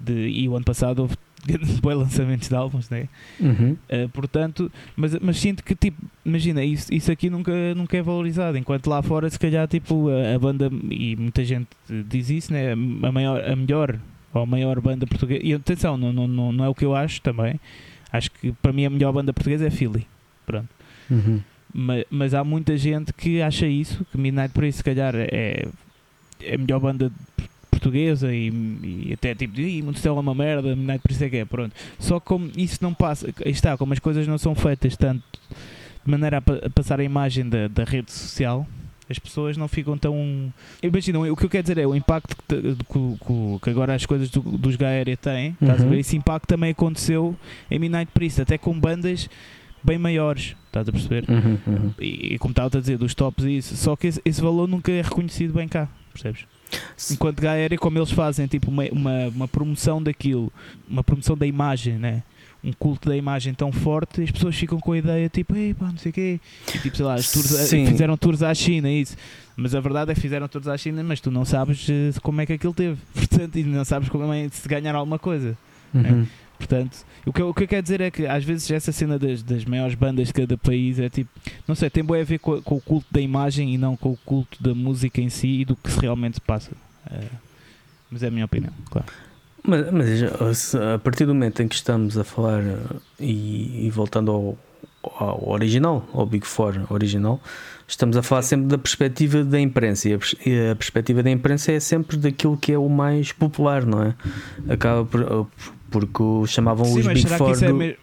de, e o ano passado houve bons lançamentos de álbuns, né? Uhum. Uh, portanto, mas, mas sinto que, tipo, imagina, isso, isso aqui nunca, nunca é valorizado, enquanto lá fora, se calhar, tipo, a, a banda, e muita gente diz isso, né? A, maior, a melhor ou a maior banda portuguesa, e atenção, não, não, não, não é o que eu acho também, acho que para mim a melhor banda portuguesa é Philly, pronto. Uhum. Mas, mas há muita gente que acha isso, que Midnight Priest, se calhar, é, é a melhor banda portuguesa e, e até tipo, Ih, Monticello é uma merda, Midnight isso é que é, pronto. Só como isso não passa, está, como as coisas não são feitas tanto de maneira a, a passar a imagem da, da rede social, as pessoas não ficam tão. Imagina, o que eu quero dizer é o impacto que, que, que agora as coisas do, dos Gaéria têm, uhum. esse impacto também aconteceu em Midnight Priest, até com bandas bem maiores, estás a perceber? Uhum, uhum. E, e, como estava a dizer, dos tops e isso, só que esse, esse valor nunca é reconhecido bem cá, percebes? Enquanto Gaéria, como eles fazem tipo uma, uma, uma, promoção daquilo, uma promoção da imagem, né? um culto da imagem tão forte, as pessoas ficam com a ideia tipo, ei pá, não sei o quê. E, tipo, sei lá, tours, fizeram tours à China, isso. Mas a verdade é que fizeram tours à China, mas tu não sabes uh, como é que aquilo teve. Portanto, e não sabes como é se ganhar alguma coisa. Né? Portanto, o que, eu, o que eu quero dizer é que às vezes essa cena das, das maiores bandas de cada país é tipo, não sei, tem bem a ver com, com, o culto da imagem e não com o culto da música em si e do que realmente se passa. É, mas é a minha opinião, claro. Mas, mas, a partir do momento em que estamos a falar e, e voltando ao, ao original, ao Big Four original, estamos a falar sempre da perspectiva da imprensa e a, a, perspectiva da imprensa é sempre daquilo que é o mais popular, não é? Acaba por, porque chamavam Sim, os Big Four. É do... me...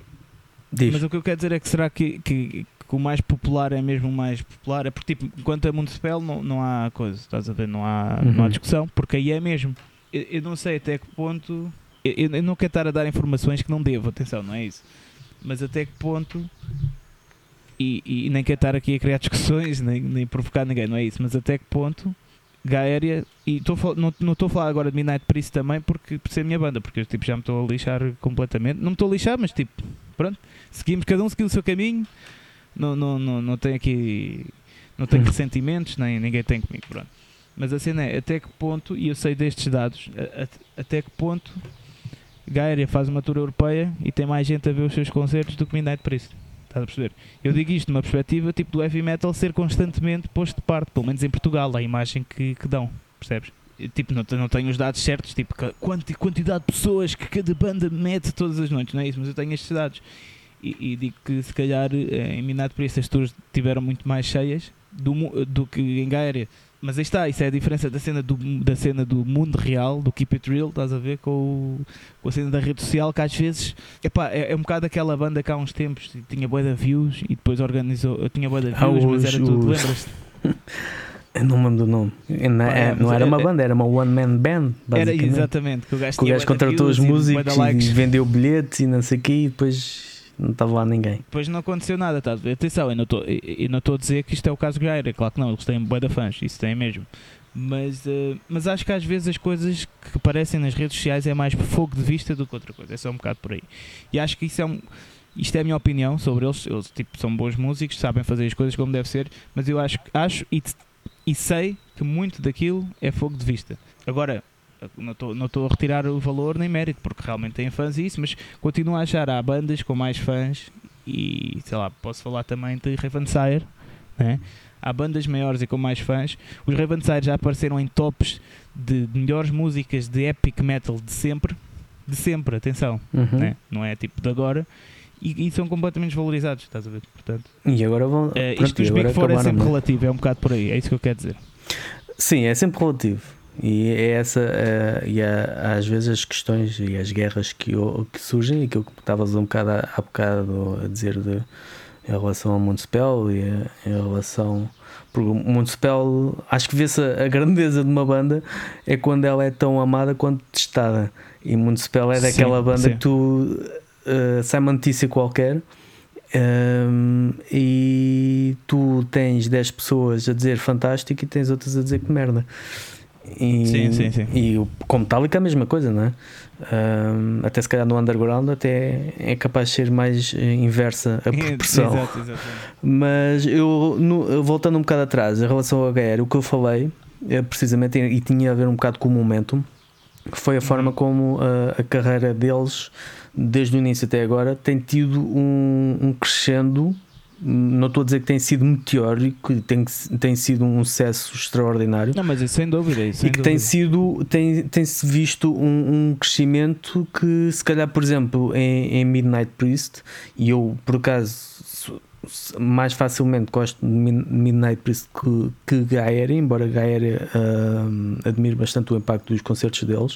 Mas o que eu quero dizer é que será que, que, que, o mais popular é mesmo o mais popular? É porque, tipo, enquanto a Municipal não, não há coisa, estás a ver? Não há, uhum. não há uhum. discussão, porque aí é mesmo. Eu, eu não sei até que ponto. Eu, eu não quero estar a dar informações que não devo, atenção, não é isso. Mas até que ponto e, e, nem quero estar aqui a criar discussões, nem, nem provocar ninguém, não é isso, mas até que ponto Gaéria, e tô, não estou a falar agora de Midnight Priest também porque por ser a minha banda, porque eu tipo, já me estou a lixar completamente, não me estou a lixar, mas tipo, pronto, seguimos, cada um seguiu o seu caminho, não, não, não, não tem aqui, não tenho ressentimentos, nem ninguém tem comigo, pronto. Mas a cena é, até que ponto, e eu sei destes dados, a, a, até que ponto Gaéria faz uma tour europeia e tem mais gente a ver os seus concertos do que Midnight Priest. Estás a perceber? Eu digo isto numa perspectiva tipo do heavy metal ser constantemente posto de parte, pelo menos em Portugal, a imagem que, que dão, percebes? Tipo, não, não tenho os dados certos, tipo, quanti, quantidade de pessoas que cada banda mete todas as noites, não é isso? Mas eu tenho estes dados. E, e digo que se calhar eh, em Minado por isso as tours tiveram muito mais cheias do, do que em Gaéria mas aí está, isso é a diferença da cena do, da cena do mundo real, do Keep It Real, estás a ver, com, o, com a cena da rede social, que às vezes epá, é, é um bocado aquela banda que há uns tempos tinha boa de views e depois organizou, eu tinha boa de views, ah, mas era tudo, lembras-te? Eu não lembro do nome. Não, é, não era uma banda, era uma one man band. Era exatamente. Que o gajo, que o gajo contratou os músicos e, e vendeu bilhetes e não sei o quê, e depois não estava lá ninguém. Pois não aconteceu nada, tá? atenção, eu não estou a dizer que isto é o caso Gaira, claro que não, eles têm boa da fãs, isso tem mesmo. Mas, uh, mas acho que às vezes as coisas que aparecem nas redes sociais é mais fogo de vista do que outra coisa, é só um bocado por aí. E acho que isso é um. Isto é a minha opinião sobre eles. Eles tipo, são bons músicos, sabem fazer as coisas como deve ser, mas eu acho, acho e, e sei que muito daquilo é fogo de vista. Agora, não estou não a retirar o valor nem mérito, porque realmente têm fãs e isso, mas continuo a achar há bandas com mais fãs e sei lá, posso falar também de Raven né? há bandas maiores e com mais fãs. Os Raven já apareceram em tops de, de melhores músicas de epic metal de sempre, de sempre, atenção, uhum. né? não é tipo de agora. E, e, são completamente desvalorizados, estás a ver? Portanto, e agora vão. Uh, isto dos Big Four é sempre relativo, é um bocado por aí, é isso que eu quero dizer. Sim, é sempre relativo. E é essa, uh, e há, às vezes as questões e as guerras que, que surgem, aquilo que estavas um bocado há, há bocado a dizer de, em relação ao Municipal e a, em relação. Porque o Municipal, acho que vê-se a, a, grandeza de uma banda é quando ela é tão amada quanto testada. E Municipal é daquela sim, banda sim. que tu uh, sai uma notícia qualquer. Um, e tu tens 10 pessoas a dizer fantástico e tens outras a dizer que merda. E, sim, sim, sim. E o, com Metallica a mesma coisa, não é? Um, até se calhar no underground até é capaz de ser mais eh, inversa a proporção. Exato, exato. Mas eu, no, voltando um bocado atrás, em relação ao HR, o que eu falei é precisamente e tinha a ver um bocado com o momento, que foi a forma uhum. como a, a carreira deles, desde o início até agora, tem tido um, um crescendo não estou a dizer que tem sido meteórico, tem, tem sido um sucesso extraordinário. Não, mas sem dúvida. Sem e que dúvida. tem sido, tem, tem-se visto um, um, crescimento que, se calhar, por exemplo, em, em Midnight Priest, e eu, por acaso, mais facilmente gosto de Midnight Priest que, que Gaia, embora Gaia uh, admire bastante o impacto dos concertos deles,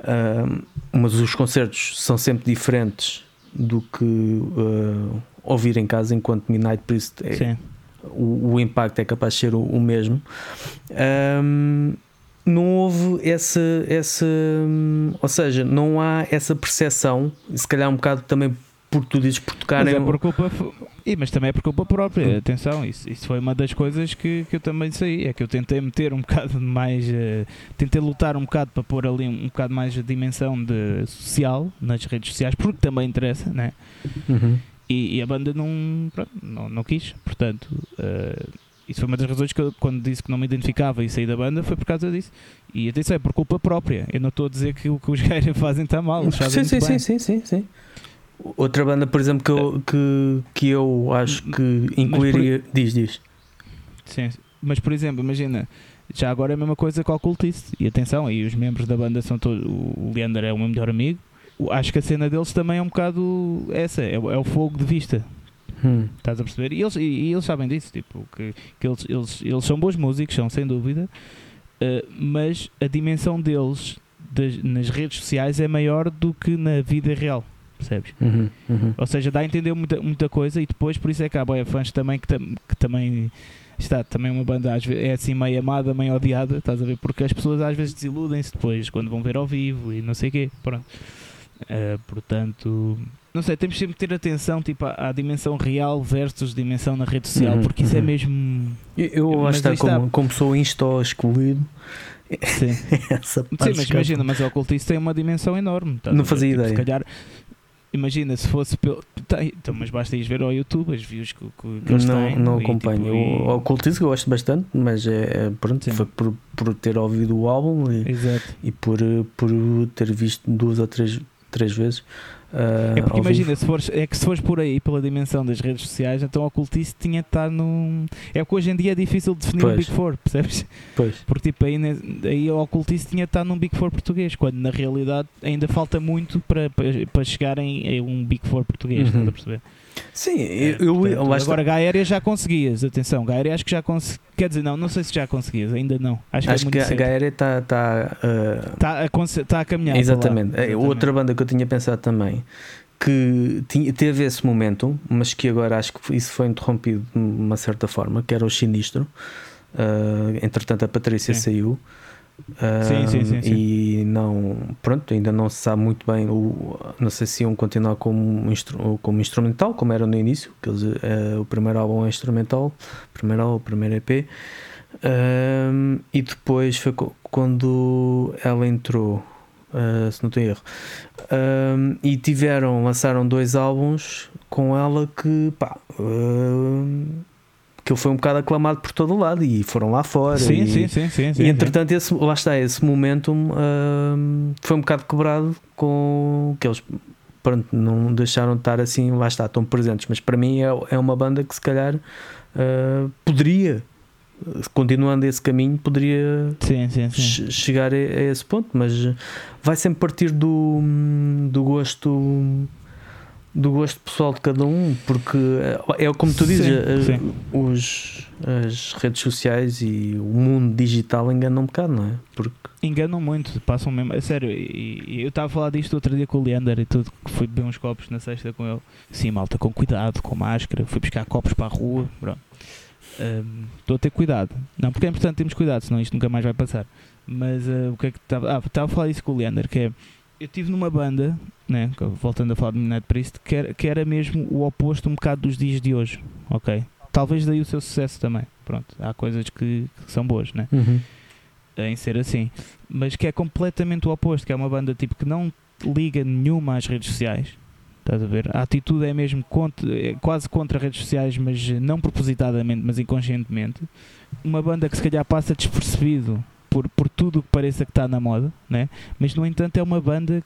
uh, mas os concertos são sempre diferentes do que. Uh, ouvir em casa enquanto Midnight Priest é, o, o, impacto é capaz de ser o, o mesmo. Um, não houve essa, essa ou seja, não há essa percepção, se calhar um bocado também por tu dizes por tocar mas, é por culpa, e, mas também é por culpa própria, hum. atenção, isso, isso foi uma das coisas que, que eu também sei, é que eu tentei meter um bocado mais, uh, tentei lutar um bocado para pôr ali um, um bocado mais a dimensão de social nas redes sociais, porque também interessa, né? Uhum. E, e a banda não, pronto, não, não quis, portanto, uh, isso foi uma das razões que eu, quando disse que não me identificava e saí da banda, foi por causa disso. E atenção, é por culpa própria. Eu não estou a dizer que o que os gajos fazem está mal. Sim, sim, sim, sim, sim, sim. Outra banda, por exemplo, que eu, que, que eu acho que incluiria. Por, diz, diz. Sim, mas por exemplo, imagina, já agora é a mesma coisa com o Cultist. E atenção, aí os membros da banda são todos. O Leander é o meu melhor amigo, acho que a cena deles também é um bocado essa, é, é o fogo de vista. Hum. Estás a perceber? E eles, e, eles sabem disso, tipo, que, que eles, eles, eles são bons músicos, são sem dúvida, uh, mas a dimensão deles das, nas redes sociais é maior do que na vida real, percebes? Uhum, uhum. Ou seja, dá a entender muita, muita coisa e depois por isso é que há boia fãs também que, tam, que também está também uma banda às vezes, é assim meio amada, meio odiada, estás a ver? Porque as pessoas às vezes desiludem-se depois quando vão ver ao vivo e não sei o quê, pronto. Uh, portanto, não sei, temos sempre que ter atenção tipo, à, à dimensão real versus dimensão na rede social, Uhum, porque isso é uhum. mesmo. Eu, eu acho que está está. como, como sou insta excluído, Sim. essa Sim, mas imagina, mas o ocultista tem uma dimensão enorme. estás Não fazia Tipo, ideia. Se calhar, imagina se fosse pelo. Tem, então, mas basta ir ver ao YouTube as views que, que, que eles não, têm. não e, acompanho. tipo, O- e- O ocultismo eu gosto bastante, mas é, é, pronto, Sim. foi por, por ter ouvido o álbum e, Exato. e por, eh, por ter visto duas ou três, três vezes. ah, É porque ao imagina, se fores, é que se fores por aí pela dimensão das redes sociais, então o ocultista tinha de estar num. É porque hoje em dia é difícil definir um Pois. Big Four, percebes? Pois. Porque tipo, aí, aí o ocultista tinha de estar num Big Four português, quando na realidade ainda falta muito para, para, para chegarem a um Big Four português, Uhum. estás a perceber? Sim, É, eu, eu, portanto, lá está. agora Gaéria já conseguias, atenção, Gaéria acho que já conseguias. Quer dizer, não, não sei se já conseguias, ainda não. Acho, acho que que é a muito cedo. Gaéria está. Tá, ah, Está a, tá a caminhar. Exatamente. É, Exatamente. Outra banda que eu tinha pensado também que tinha, teve esse momento, mas que agora acho que isso foi interrompido de uma certa forma, que era o Sinistro. Ah, entretanto, a Patrícia Sim. saiu. Sim, sim, sim, sim. E não, pronto, ainda não se sabe muito bem. O, não sei se iam continuar como, instru- como instrumental, como era no início. Que eles, eh, o primeiro álbum é instrumental, o primeiro álbum, o primeiro EP. Ahm, e depois foi quando ela entrou, ah, se não tenho erro, Ahm, e tiveram, lançaram dois álbuns com ela que pá, ahm, que ele foi um bocado aclamado por todo o lado e foram lá fora. Sim, e, sim, sim, sim, sim. e entretanto, esse, lá está, esse momentum ahm, foi um bocado quebrado com que eles pronto, não deixaram de estar assim, lá está, estão presentes. Mas para mim é, é uma banda que se calhar ah, poderia, continuando esse caminho, poderia sim, sim, sim. che- chegar a, a esse ponto, mas vai sempre partir do, do gosto do gosto pessoal de cada um, porque é é como tu dizes, Sim, eh, sim. os, as redes sociais e o mundo digital enganam um bocado, não é? Porque Enganam muito, passam mesmo. A sério, e, e eu estava a falar disto outro dia com o Leander e tudo, que fui beber uns copos na sexta com ele. Sim, malta, com cuidado, com máscara, fui buscar copos para a rua. Pronto. Hum, Estou a ter cuidado. Não, porque é importante termos cuidado, senão isto nunca mais vai passar. Mas ah, o que é que estava. Ah, estava a falar isso com o Leander, que é. Eu estive numa banda, né, voltando a falar do Midnight Priest, que era, que era mesmo o oposto um bocado dos dias de hoje, ok? Talvez daí o seu sucesso também. Pronto, há coisas que, que são boas, né? em ser assim, mas que é completamente o oposto, que é uma banda tipo que não liga nenhuma às redes sociais. Estás a ver? A atitude é mesmo contra, é quase contra as redes sociais, mas não propositadamente, mas inconscientemente. Uma banda que se calhar passa despercebido por, por tudo o que pareça que está na moda, né? mas no entanto é uma banda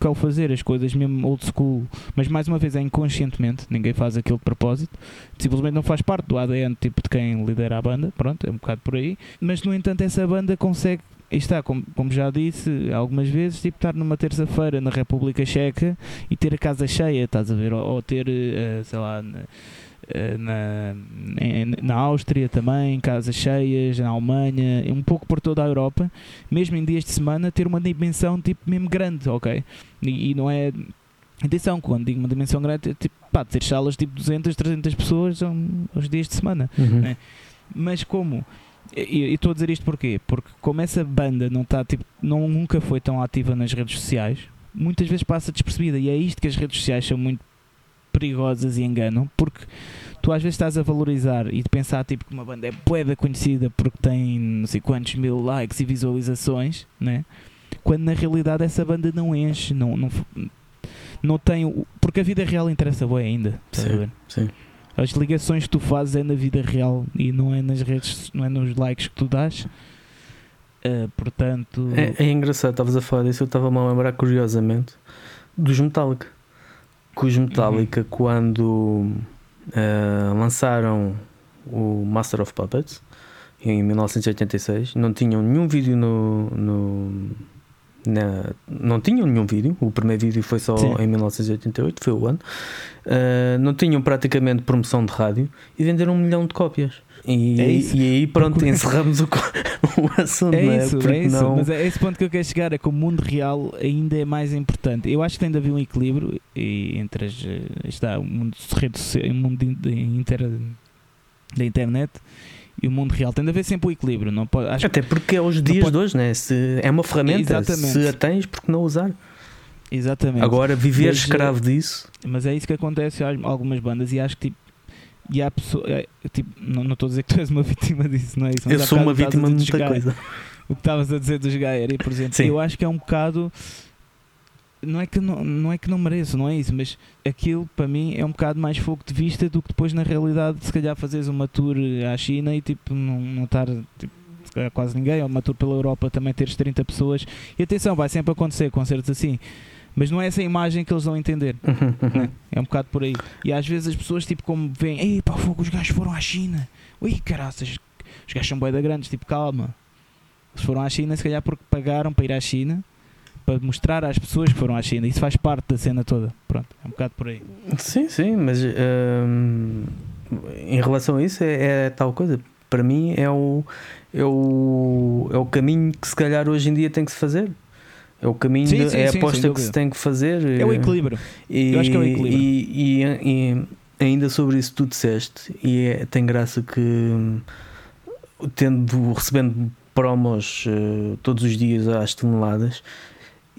que ao fazer as coisas mesmo old school, mas mais uma vez é inconscientemente, ninguém faz aquilo de propósito, simplesmente não faz parte do ADN tipo de quem lidera a banda, pronto, é um bocado por aí, mas no entanto essa banda consegue, aí está, como, como já disse algumas vezes, tipo estar numa terça-feira na República Checa e ter a casa cheia, estás a ver, ou, ou ter, eh, sei lá, na, eh, na, em- na Áustria também, casas cheias, na Alemanha, um pouco por toda a Europa, mesmo em dias de semana, ter uma dimensão tipo mesmo grande, ok? E, e não é. Atenção, quando digo uma dimensão grande, é tipo, pá, ter salas tipo 200, 300 pessoas são os dias de semana. Uhum. É. Mas como? E e estou a dizer isto porquê? Porque como essa banda não está tipo, não, nunca foi tão ativa nas redes sociais, muitas vezes passa despercebida. E é isto que as redes sociais são muito perigosas e enganam, porque tu às vezes estás a valorizar e de pensar tipo que uma banda é boeda conhecida porque tem não sei quantos mil likes e visualizações, né? Quando na realidade essa banda não enche, não, não, não tem. Porque a vida real interessa bem ainda. Sim. Sim. As ligações que tu fazes é na vida real e não é nas redes, não é nos likes que tu dás. Uh, portanto, É, é engraçado, estavas a falar disso, eu estava-me a lembrar curiosamente dos Metallica. Que os Metallica, quando ah, lançaram o Master of Puppets em 1986, não tinham nenhum vídeo no, no, na, não tinham nenhum vídeo. O primeiro vídeo foi só Sim. em 1988, foi o ano. Uh, não tinham praticamente promoção de rádio e venderam um milhão de cópias. E, É e aí, pronto, encerramos o, o assunto. É não isso, Porque é isso. não- Mas é esse ponto que eu quero chegar: é que o mundo real ainda é mais importante. Eu acho que tem de haver um equilíbrio entre as, eh, está, o mundo, o mundo inter- da internet e o mundo real. Tem de haver sempre o equilíbrio. Não pode, acho Até porque é os dias pode- de hoje, né? Se é uma ferramenta, Exatamente. se a tens, porque não usar? Exatamente. Agora, viver Mas, escravo disso. Mas é isso que acontece a algumas bandas e acho que tipo. E há pessoa, é, tipo, não estou a dizer que tu és uma vítima disso, não é isso? Mas Eu sou uma vítima de muita dos coisa. Gaia. O que estavas a dizer dos Gaia, por exemplo, Sim. eu acho que é um bocado. Não é, que não, não é que não mereço, não é isso, mas aquilo para mim é um bocado mais fogo de vista do que depois na realidade se calhar fazeres uma tour à China e tipo não, não estar tipo, quase ninguém, ou uma tour pela Europa também teres 30 pessoas. E atenção, vai sempre acontecer concertos assim. Mas não é essa a imagem que eles vão entender. Uhum, uhum. né? É um bocado por aí. E às vezes as pessoas, tipo, como veem, ei pá, fogo, os gajos foram à China. Ui, caraças, os gajos são bem da grandes, tipo, calma. Eles foram à China, se calhar porque pagaram para ir à China, para mostrar às pessoas que foram à China. Isso faz parte da cena toda. Pronto, é um bocado por aí. Sim, sim, mas hum, em relação a isso é, é tal coisa. Para mim é o, é, o, é o caminho que se calhar hoje em dia tem que se fazer. É o caminho, Sim, de- sim, é a aposta que se tem que fazer. É o equilíbrio. E, Eu acho que é o equilíbrio. E, e- e ainda sobre isso tu disseste, e é- tem graça que tendo, recebendo promos eh, todos os dias às toneladas,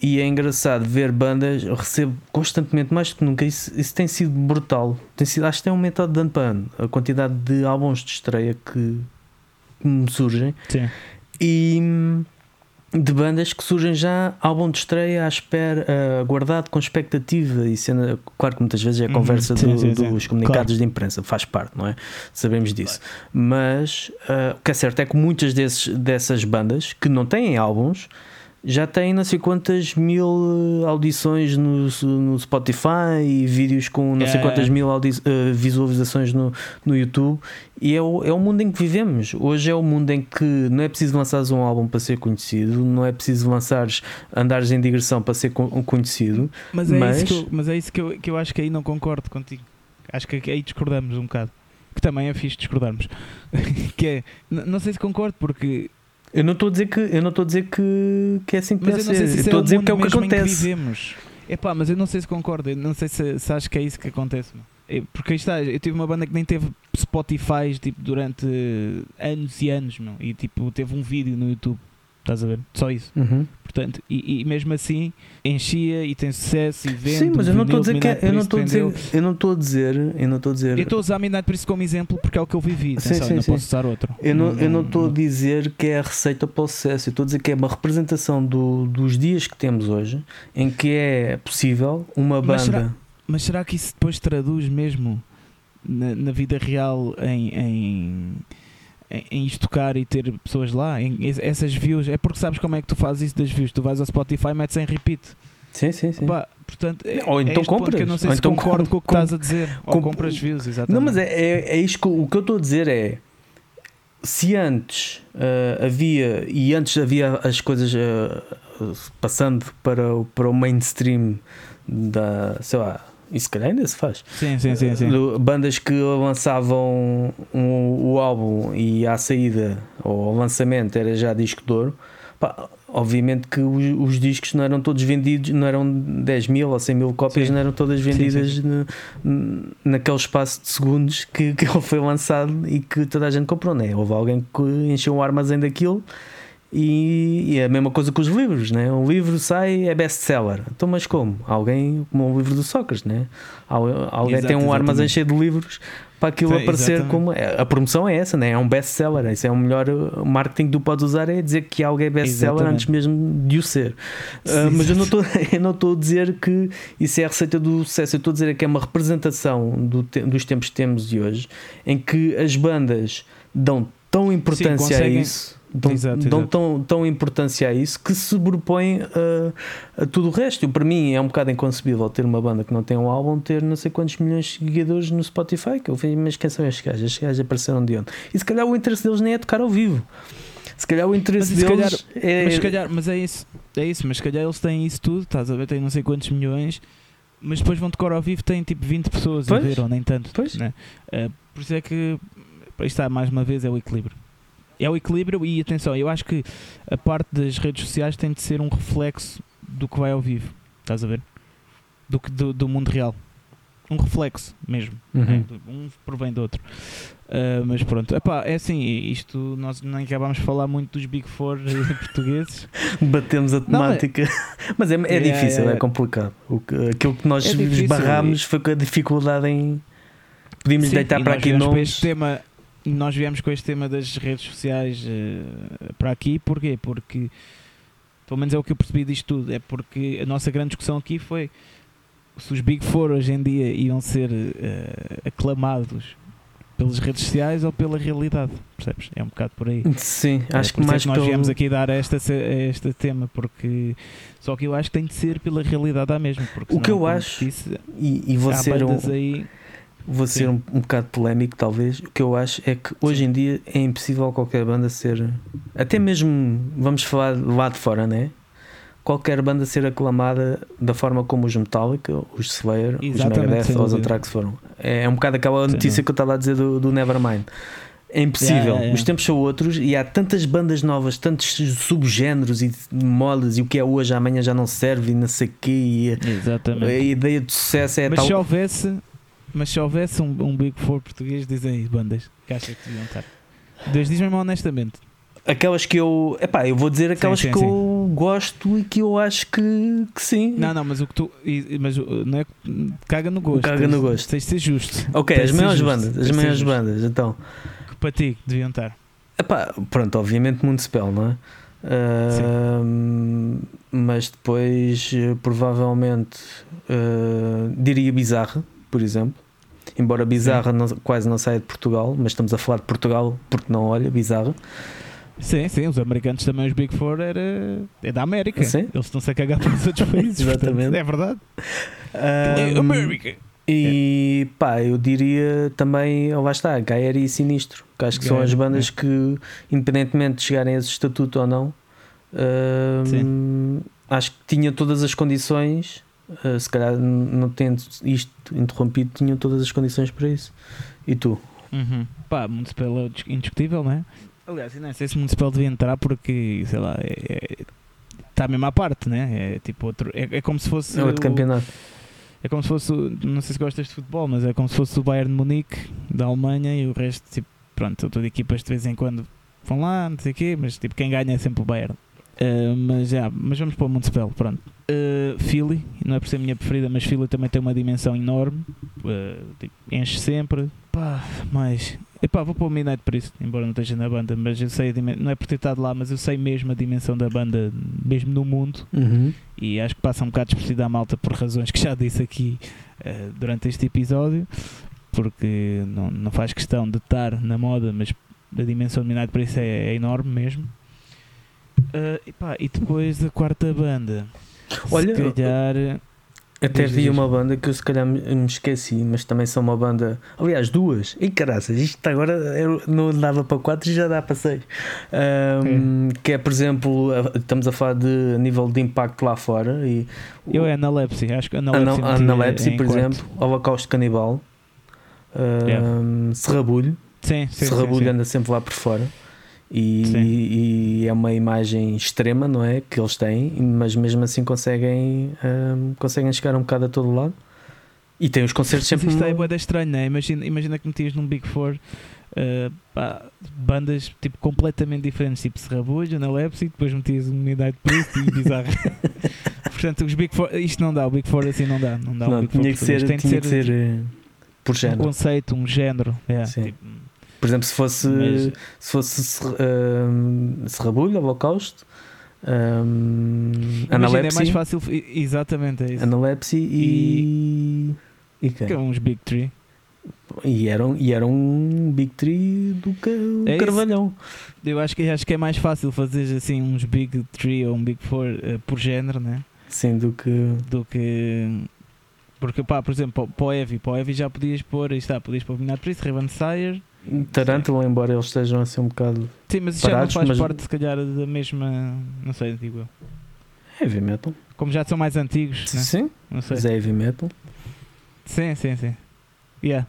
e é engraçado ver bandas, recebo constantemente mais do que nunca. Isso, isso tem sido brutal. Tem sido, acho que tem aumentado de ano para ano a quantidade de álbuns de estreia que, que me surgem Sim. e de bandas que surgem já álbum de estreia à espera, ah, guardado com expectativa e cena, claro que muitas vezes é a Uhum, conversa sim, do- sim, sim. dos comunicados Claro. de imprensa, faz parte, não é? Sabemos disso. Mas ah, o que é certo é que muitas desses, dessas bandas que não têm álbuns já têm não sei quantas mil eh, audições no, no Spotify e vídeos com não sei É. quantas mil audi- eh, visualizações no, no YouTube e é o, é o mundo em que vivemos. Hoje é o mundo em que não é preciso lançares um álbum para ser conhecido, não é preciso lançares andares em digressão para ser con- conhecido. Mas é Mas- isso, que eu, mas é isso que, eu, que eu acho que aí não concordo contigo. Acho que aí discordamos um bocado. Que também é fixe discordarmos. que é, n- não sei se concordo, porque Eu não estou a dizer que eu não estou a dizer que, que é assim que Mas deve eu ser. se Eu é estou a dizer que é o que acontece. vivemos. Epá, mas eu não sei se concordo, eu não sei se, se acho que é isso que acontece. meu. É, Porque aí está, eu tive uma banda que nem teve Spotify tipo, durante anos e anos, meu, e tipo, teve um vídeo no YouTube, estás a ver? Só isso. Uhum. Portanto, e, e mesmo assim enchia e tem sucesso e vende. Sim, mas eu não estou a dizer que é- eu não estou a dizer, eu não estou a dizer, eu não estou a dizer. Eu estou a usar Midnight Priest como exemplo porque é o que eu vivi. Sim, sim, eu não sim. posso usar outro. Eu não eu não estou a dizer que é a receita para o sucesso, eu estou a dizer que é uma representação do- dos dias que temos hoje, em que é possível uma Mas será- banda. Mas será que isso depois traduz mesmo na, na vida real em, em, em, em isto tocar e ter pessoas lá? Em, es- essas views? É porque sabes como é que tu fazes isso das views? Tu vais ao Spotify e metes em repeat. Sim, sim, sim. Portanto, é, Ou é então ponto compras. Eu não sei Ou se então concordo com- com o que estás a dizer. com- ou compras views, exatamente. Não, mas é, é, é isto que o que eu estou a dizer é se antes ah, havia e antes havia as coisas ah, passando para, o- para o mainstream da sei lá, isso calhar ainda se faz. Sim, sim, sim. sim. Bandas que lançavam um- o álbum e à saída ou ao lançamento era já disco de ouro. Pá, obviamente que os, os discos não eram todos vendidos, não eram 10 mil ou 100 mil cópias, Sim. não eram todas Sim, vendidas sim. no- naquele espaço de segundos que, que ele foi lançado e que toda a gente comprou. Né? Houve alguém que encheu um armazém daquilo. E, e é a mesma coisa com os livros, né? Um livro sai é best-seller. Então, mas como? Alguém, como o livro do Sócrates, né? Al- Alguém Exato, tem um armazém cheio de livros para aquilo Sim, aparecer exatamente. como. é, A promoção é essa, né? É um best-seller. Isso é o melhor uh, marketing que tu podes usar é dizer que algo é best-seller antes mesmo de o ser. Uh, Sim, mas eu não, estou, eu não estou a dizer que isso é a receita do sucesso. Eu estou a dizer que é uma representação do te- dos tempos que temos de hoje em que as bandas dão tão importância a conseguem- isso. Dão, Exato, dão exato. tão, tão importância a isso que se sobrepõe a, a tudo o resto. Eu, para mim é um bocado inconcebível ter uma banda que não tem um álbum ter não sei quantos milhões de seguidores no Spotify. Que eu falei, mas quem são estes gajos? Estes gajos apareceram de onde? E se calhar o interesse deles nem é tocar ao vivo. Se calhar o interesse Mas deles é. Mas calhar, mas é isso. É isso, mas se calhar eles têm isso tudo, estás a ver? Têm não sei quantos milhões, mas depois vão tocar ao vivo, têm tipo 20 pessoas Pois. a ver, ou nem tanto. Pois. Né? Uh, por isso é que isto está mais uma vez é o equilíbrio. É o equilíbrio e atenção, eu acho que a parte das redes sociais tem de ser um reflexo do que vai ao vivo, estás a ver? Do, que, do, do mundo real. Um reflexo mesmo. né? Uhum. Um provém do outro. Uh, mas pronto, Epá, é assim, isto nós nem acabámos de falar muito dos Big Four eh, portugueses. Batemos a Não, mas- temática. Mas é, é Yeah, difícil, yeah, é complicado. O que, aquilo que nós É esbarramos foi com a dificuldade em. Podíamos Sim, deitar e para aqui nomes. este tema nós viemos com este tema das redes sociais eh, para aqui porquê? porque pelo menos é o que eu percebi disto tudo é porque a nossa grande discussão aqui foi se os Big Four hoje em dia iam ser eh, aclamados pelas redes sociais ou pela realidade percebes? é um bocado por aí Sim, É, acho por que é mais nós pelo- viemos aqui dar a esta, este tema porque só que eu acho que tem de ser pela realidade à mesma porque O que eu acho- disse, E, e vou ser, um, aí vou Sim. ser um, um bocado polémico, talvez. O que eu acho é que hoje em dia é impossível qualquer banda ser. Até mesmo, vamos falar lá de fora, né? Qualquer banda ser aclamada da forma como os Metallica, os Slayer, os Megadeth ou os. Anthrax foram. É um bocado aquela notícia dúvida. que eu estava a dizer do, do Nevermind. É impossível. Yeah, yeah, yeah. Os tempos são outros e há tantas bandas novas, tantos subgéneros e modas e o que é hoje, amanhã já não serve e não sei o quê. E exatamente a ideia de sucesso é mas tal. se houvesse mas se houvesse um, um Big Four português dizem aí bandas que acha que deviam estar Deus diz mesmo honestamente Aquelas que eu. Epá, eu vou dizer aquelas sim, que sim. eu gosto e que eu acho que, que sim. não não mas o que tu mas uh, não é caga no gosto Caga no tens- gosto. tens de ser justo Ok, Tem as maiores bandas. As maiores bandas, então. que para ti deviam estar Epá, pronto, obviamente Municipal, não é? Ahm, mas depois, eh, provavelmente, eh, diria Bizarra, por exemplo. Embora Bizarra não- quase não saia de Portugal, mas estamos a falar de Portugal porque não olha, Bizarra. sim sim os americanos também os Big Four era é da América Sim. eles estão-se a cagar para os outros países portanto, Exatamente. é verdade Ahm, é América E pá, eu diria também, oh, lá está, Gaia e Sinistro, que acho que são as bandas é. que, independentemente de chegarem a esse estatuto ou não, hum, acho que tinham todas as condições, uh, se calhar não tendo isto interrompido, tinham todas as condições para isso. E tu? Uhum. Pá, Municipal é dis- indiscutível, não é? Aliás, nem sei se o Municipal devia entrar porque, sei lá, está mesmo à parte, né? É tipo outro. É, é como se fosse. É outro o- campeonato. É como se fosse. Não sei se gostas de futebol, mas é como se fosse o Bayern de Munique da Alemanha e o resto, tipo, pronto, são todas equipas de vez em quando vão lá, não sei o quê, mas tipo, quem ganha é sempre o Bayern. Uh, mas já, mas vamos para o Municipal, pronto. Uh, Philly, não é por ser a minha preferida, mas Philly também tem uma dimensão enorme, uh, tipo, enche sempre. Pá, mas. Epá, vou para o Midnight Priest, embora não esteja na banda, mas eu sei, a dimen- não é por ter estado lá, mas eu sei mesmo a dimensão da banda, mesmo no mundo, Uhum. e acho que passa um bocado despercebida a malta por razões que já disse aqui eh, durante este episódio, porque não, não faz questão de estar na moda, mas a dimensão de Midnight Priest é, é enorme mesmo. Eh, e, pá, e depois a quarta banda, Olha, se calhar. Até Diz, vi diz. uma banda que eu se calhar me me esqueci, mas também são uma banda. Aliás, duas. E caraças, isto agora eu não dava para quatro e já dá para seis. Ahm, Que é, por exemplo, a- estamos a falar de a nível de impacto lá fora. E Eu é Analepsy, acho que Ana- Analepsy, Analepsy, por quarto. exemplo, Holocausto Canibal, ahm, Serrabulho. Sim, sim, sim, Serrabulho sim. anda sempre lá por fora. E, e é uma imagem extrema, não é? Que eles têm, mas mesmo assim conseguem, ahm, conseguem chegar um bocado a todo lado. E tem os concertos Mas sempre. isto é no- bué da estranho, né? imagina, imagina que metias num Big Four uh, pá, bandas tipo, completamente diferentes, tipo Serrabulho, Analepsy, depois metias um Midnight Priest e Bizarro. Portanto, os Big Four, isto não dá, o Big Four assim não dá. Não dá um Não, Big Four tinha que ser, Tem de tinha que ser, ser eh, um género. conceito, um género. yeah, Sim. tipo, Por exemplo, se fosse, Mas- se fosse Ser- ahm, Serrabulho, Holocausto, ahm, imagina, é mais fácil. Exatamente, é isso. Analepsy e. E, quem? Que é uns Big Three. e, eram, e eram um Big Tree do que É isso. Carvalhão. Eu acho que, acho que é mais fácil fazer assim uns Big Three ou um Big Four uh, por género, né? Sim, do que. do que porque pá, por exemplo, para o Evi, para o Evi já podias pôr, está, podias pôr Midnight Priest, Raven Sire, Tarântula, embora eles estejam assim um bocado. sim, mas isso já não Parados, faz mas- parte se calhar da mesma, não sei, digo eu. Heavy metal. Como já são mais antigos, né? Sim, não sei. mas é heavy metal. Sim, sim, sim. Yeah.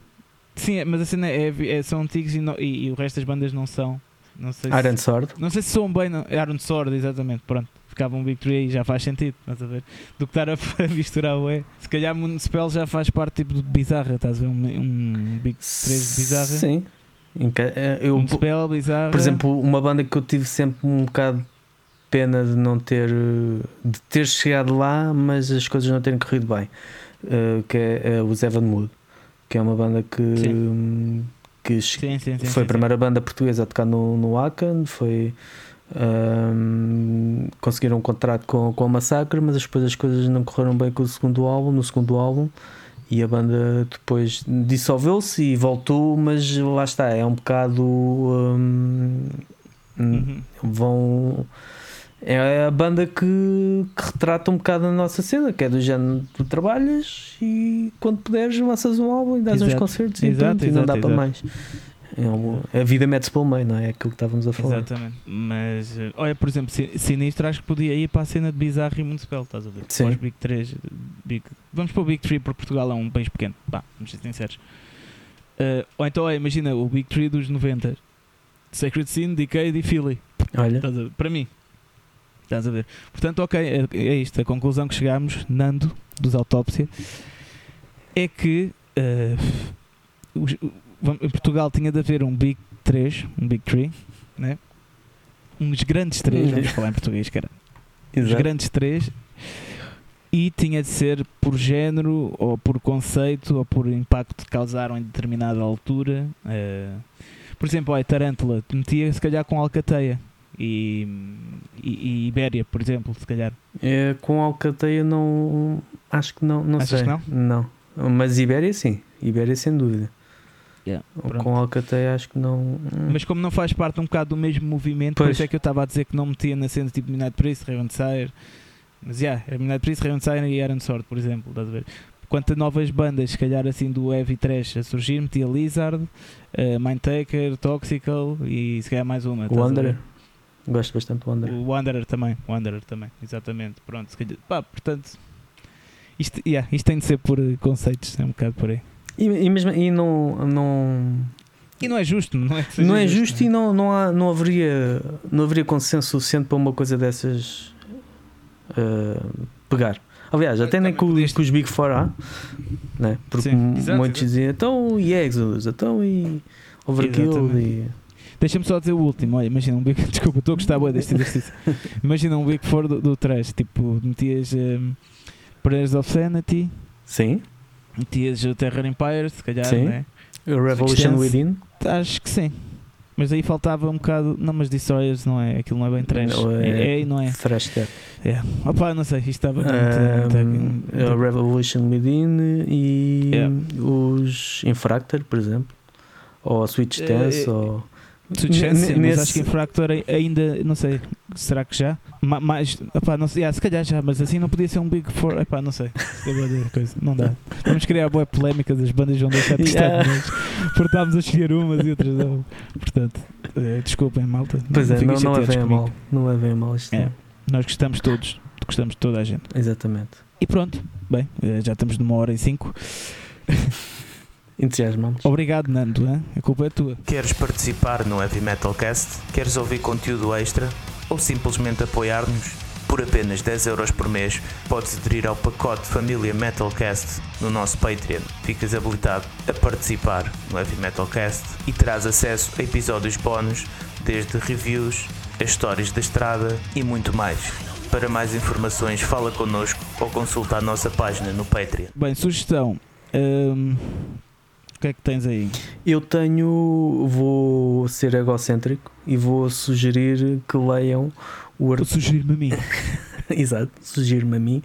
Sim, é- mas a cena é, é- são antigos e, não- e- e o resto das bandas não são. Não sei se, Iron Sword. não sei se soam bem. Não. Iron Sword, exatamente. Pronto. Ficava um Big Tree aí, já faz sentido. Estás a ver? Do que estar a, a misturar o E. Se calhar Municipal já faz parte tipo de bizarra. Estás a ver? Um, um Big 3 de bizarra. Sim. Eh, Eu, bizarra. por exemplo, uma banda que eu tive sempre um bocado de pena de não ter de ter chegado lá, mas as coisas não terem corrido bem, eh, que é, é os Evan Mood, que é uma banda que, hum, que Sim, sim, sim. foi a sim, primeira banda portuguesa a tocar no, no Akan, foi hum, conseguiram um contrato com, com a Massacre, mas depois as coisas não correram bem com o segundo álbum, no segundo álbum, e a banda depois dissolveu-se e voltou, mas lá está, é um bocado hum. Uhum. vão é a banda que, que retrata um bocado a nossa cena, que é do género tu trabalhas e quando puderes lanças um álbum e dás uns Exato. concertos e, Exato, pronto, e não dá exato, para exato. mais. É a vida mete-se pelo meio, não é? É aquilo que estávamos a falar. Exatamente. Mas, eh, olha, por exemplo, Sin- Sinistro acho que podia ir para a cena de Bizarro e Municipal, estás a ver? Sim. Para os Big 3. Big... Vamos para o Big 3 porque Portugal é um país pequeno. Pá, vamos ser sinceros. Eh, ou então, olha, imagina o Big 3 dos 90. Sacred Sin, Decade e Philly. Olha? Para mim. Estás a ver? Portanto, ok, é, é isto. A conclusão que chegámos, Nando, dos Autópsia, é que os- vam- em Portugal tinha de haver um Big 3, um Big 3, né? uns grandes 3, vamos falar em português, cara. Os exato. grandes 3 e tinha de ser por género ou por conceito ou por impacto que causaram em determinada altura. eh, por exemplo, a Tarântula metia se calhar com Alcateia e, e, e Ibéria, por exemplo, se calhar. É, com Alcateia não. Acho que não, não Achas sei. que não? Mas Ibéria sim. Ibéria sem dúvida. Yeah, com Alcateia acho que não. hum. Mas como não faz parte um bocado do mesmo movimento, por Pois. isso é que eu estava a dizer que não metia na cena tipo Midnight Priest, Raven Sire. Mas já, yeah, era Midnight Priest, Raven Sire e Iron Sword, por exemplo, estás a ver? Quanto a novas bandas, se calhar assim do Heavy Trash a surgir, metia Lizard, uh, Mindtaker, Toxical e se calhar mais uma. o? Wanderer. Gosto bastante do Wanderer. O Wanderer também, o Wanderer também, exatamente. Pronto, se calhar, pá, portanto, isto, yeah, isto tem de ser por conceitos, é um bocado por aí. E, e mesmo e não, não, E não é justo, não é? não é justo né? e não, não, há, não, haveria, não haveria consenso suficiente para uma coisa dessas ah, pegar. Aliás, até nem com, podias- com os Big Four há, né? porque Sim, exato, muitos exato. diziam então e Exodus, então e Overkill e. Deixa-me só dizer o último, olha, imagina um Big Desculpa, estou a gostar bué deste exercício. imagina um Big Four do, do trash, tipo, metias um, Prayers of Sanity, Sim, metias o Terror Empire, se calhar, Sim. né? o Revolution. Within. Acho que sim. Mas aí faltava um bocado. Não, mas Destroyers não é. Aquilo não é bem trash. Não, é, é- é não é. Death. É. Opa, não sei, isto estava muito. Um, muito- a Revolution Within e Yeah. os Infractor, por exemplo, ou a Switch Eh, Dance, eh, ou Chance, sim, mas acho que Infractor ai- ainda, não sei, será que já? Ma- opá, não sei, ah, se calhar já, mas assim não podia ser um Big Four, não sei, coisa, não dá. Vamos criar boas polémicas, as bandas vão deixar de estar Yeah. yeah. porque estávamos a escolher umas e outras não. Portanto, eh, desculpem, malta. Pois é, fiquem não, não levem a mal. Não levem a mal isto. É. não. Nós gostamos todos, gostamos de toda a gente. Exatamente. E pronto, bem, eh, já estamos numa hora e cinco. Entusiasmamos. Obrigado, Nando, hein? a culpa é tua. Queres participar no Heavy Metal Cast? Queres ouvir conteúdo extra? Ou simplesmente apoiar-nos? Por apenas 10 euros por mês podes aderir ao pacote Família Metalcast no nosso Patreon. Ficas habilitado a participar no Heavy Metal Cast e terás acesso a episódios bónus, desde reviews, as histórias da estrada e muito mais. Para mais informações fala connosco ou consulta a nossa página no Patreon. Bem, sugestão. hum, que é que tens aí? Eu tenho. Vou ser egocêntrico e vou sugerir que leiam o artigo. sugerir-me a mim. Exato, sugiro-me a mim.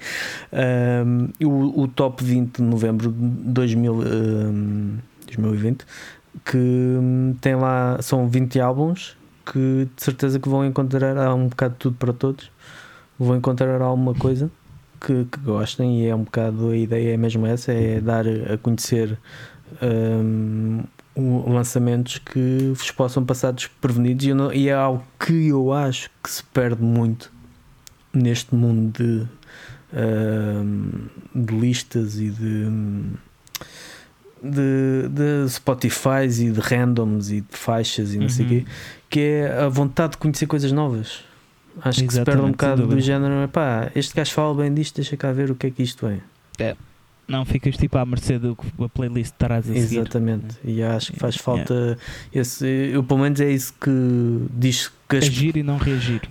Um, o, o top 20 de novembro de 2000, um, 2020, que um, tem lá, são 20 álbuns que de certeza que vão encontrar, há um bocado de tudo para todos, vão encontrar alguma coisa que, que gostem e é um bocado, a ideia é mesmo essa, é dar a conhecer um, lançamentos que vos possam passar desprevenidos e, não- e é algo que eu acho que se perde muito neste mundo de, uh, de listas e de, de, de Spotify e de randoms e de faixas e não uhum. sei o quê, que é a vontade de conhecer coisas novas. Acho Exatamente, que se perde um bocado do género, pá, este gajo fala bem disto, deixa cá ver o que é que isto é. É. Não ficas tipo à mercê do que a playlist estarás a seguir. Exatamente, e acho que faz falta yeah. esse. Eu, pelo menos é isso que diz que as, Agir e não reagir.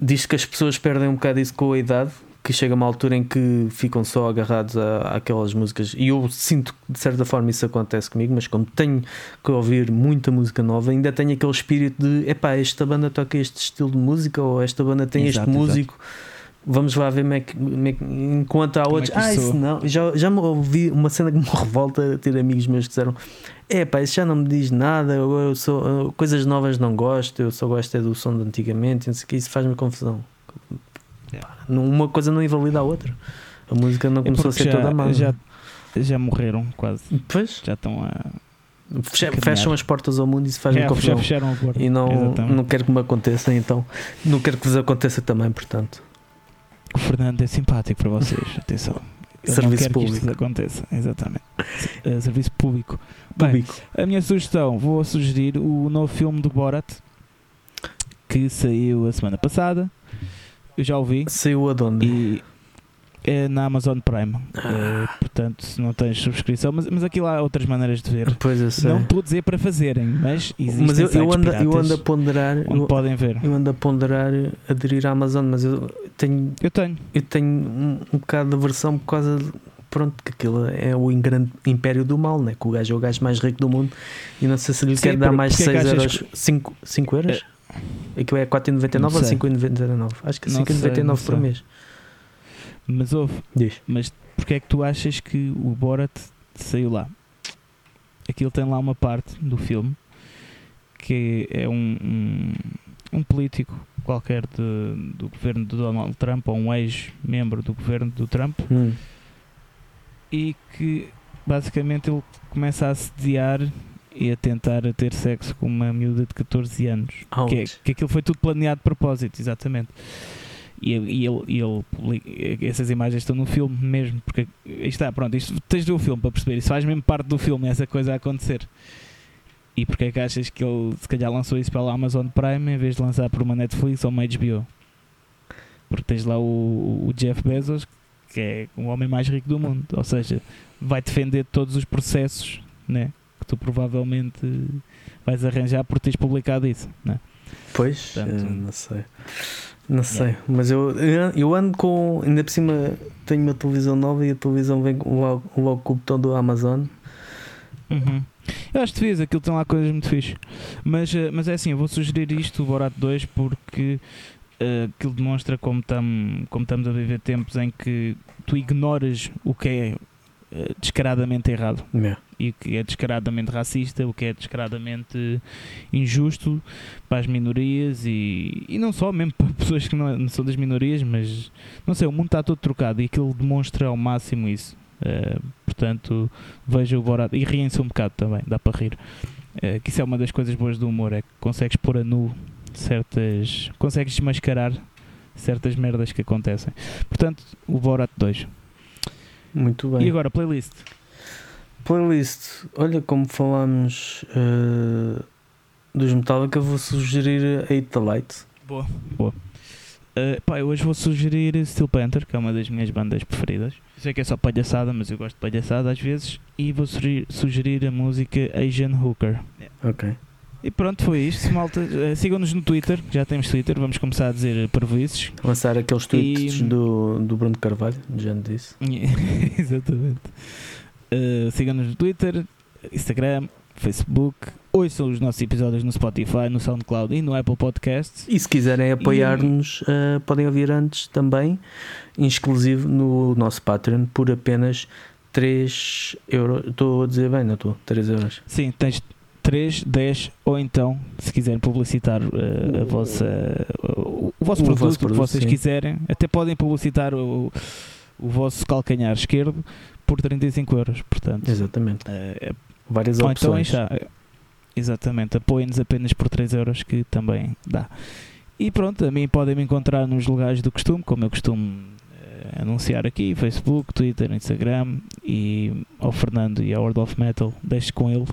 Diz que as pessoas perdem um bocado isso com a idade, que chega uma altura em que ficam só agarrados àquelas músicas. E eu sinto que de certa forma isso acontece comigo, mas como tenho que ouvir muita música nova, ainda tenho aquele espírito de epá, esta banda toca este estilo de música ou esta banda tem exato, este músico. Exato vamos lá ver como é que, como é que enquanto há como é outros, é ah, isso não, já, já me ouvi uma cena que me revolta ter amigos meus que disseram: É pá, isso já não me diz nada, eu, eu sou, coisas novas não gosto, eu só gosto é do som de antigamente, não sei que, isso faz-me confusão. Yeah. Uma coisa não invalida a outra. A música não é começou é a ser já, toda má. Já, já morreram quase. Pois. Já estão a. Fecham as portas ao mundo e se faz é, confusão. E não, não quero que me aconteça, então não quero que vos aconteça também, portanto. O Fernando é simpático para vocês, atenção. Eu serviço não público. que isto aconteça, exatamente. Uh, serviço público. Bem, a minha sugestão, vou sugerir o novo filme do Borat que saiu a semana passada. Eu já ouvi. Saiu aonde? E é na Amazon Prime. Ah. Uh, portanto, se não tens subscrição, mas, mas aqui lá há outras maneiras de ver. Pois eu sei. Não estou a dizer para fazerem, mas existem Mas eu, eu, ando, eu ando a ponderar. Onde eu, podem ver. Eu ando a ponderar aderir à Amazon, mas eu tenho. Eu tenho. Eu tenho um, um bocado de aversão por causa de, pronto, que aquilo é o grande império do mal, né? que o gajo é o gajo mais rico do mundo e não sei se lhe Sim, quer dar mais 6 é euros, 5, 5 euros? É. Aquilo é 4,99 ou 5,99? Acho que é 5,99 por mês. Mas houve. Diz. Mas porque é que tu achas que o Borat saiu lá? Aquilo tem lá uma parte do filme que é um, um, um político qualquer de, do governo de Donald Trump ou um ex-membro do governo do Trump hum. e que basicamente ele começa a assediar e a tentar ter sexo com uma miúda de 14 anos. Que, é, que aquilo foi tudo planeado de propósito, exatamente. E, e ele, e ele, essas imagens estão no filme mesmo, porque está, pronto, isto tens de ver o filme para perceber, isso faz mesmo parte do filme, essa coisa a acontecer. E porque é que achas que ele se calhar lançou isso pela Amazon Prime em vez de lançar por uma Netflix ou uma HBO? Porque tens lá o, o Jeff Bezos, que é o homem mais rico do mundo, ou seja, vai defender todos os processos né, que tu provavelmente vais arranjar por teres publicado isso. Né? Pois, Portanto, não sei. Não sei, yeah. mas eu, eu ando com. Ainda por cima tenho uma televisão nova e a televisão vem logo, logo com o botão do Amazon. Uhum. Eu acho que fiz, aquilo tem lá coisas muito fixe. Mas, eh, mas é assim, eu vou sugerir isto, o Borat 2, porque uh, aquilo demonstra como, tam, como estamos a viver tempos em que tu ignoras o que é descaradamente errado. Yeah e o que é descaradamente racista, o que é descaradamente injusto para as minorias e, e não só, mesmo para pessoas que não, não são das minorias, mas não sei, o mundo está todo trocado e aquilo demonstra ao máximo isso. Uh, portanto, veja o Borat e riem-se um bocado também, dá para rir. Uh, que isso é uma das coisas boas do humor, é que consegues pôr a nu certas. consegues desmascarar certas merdas que acontecem. Portanto, o Borat 2. Muito bem. E agora, playlist. Playlist, olha como falámos uh, dos Metallica, vou sugerir a Eat the Light. Boa, boa. Uh, pá, hoje vou sugerir Steel Panther, que é uma das minhas bandas preferidas. Sei que é só palhaçada, mas eu gosto de palhaçada às vezes. E vou sugerir, sugerir a música Asian Hooker. Ok. E pronto, foi isto, malta. Uh, Sigam-nos no Twitter, já temos Twitter, vamos começar a dizer parvoices. Lançar aqueles tweets e... do, do Bruno Carvalho, já disse. Exatamente. Uh, Sigam-nos no Twitter, Instagram, Facebook. Ouçam os nossos episódios no Spotify, no SoundCloud e no Apple Podcasts. E se quiserem apoiar-nos, uh, podem ouvir antes também, exclusivo no nosso Patreon, por apenas 3 euros. Estou a dizer bem, não estou? 3 euros. Sim, tens 3, 10 ou então, se quiserem publicitar uh, a vossa, uh, o vosso o produto, vosso produto, que vocês sim. quiserem, até podem publicitar o, o vosso calcanhar esquerdo por 35 euros. Portanto, exatamente. É, Várias opções. Então, exatamente, apoiem-nos apenas por 3 euros, que também dá. E pronto, a mim podem me encontrar nos lugares do costume, como eu costumo eh, anunciar aqui, Facebook, Twitter, Instagram e ao Fernando e ao World of Metal, deixe com ele.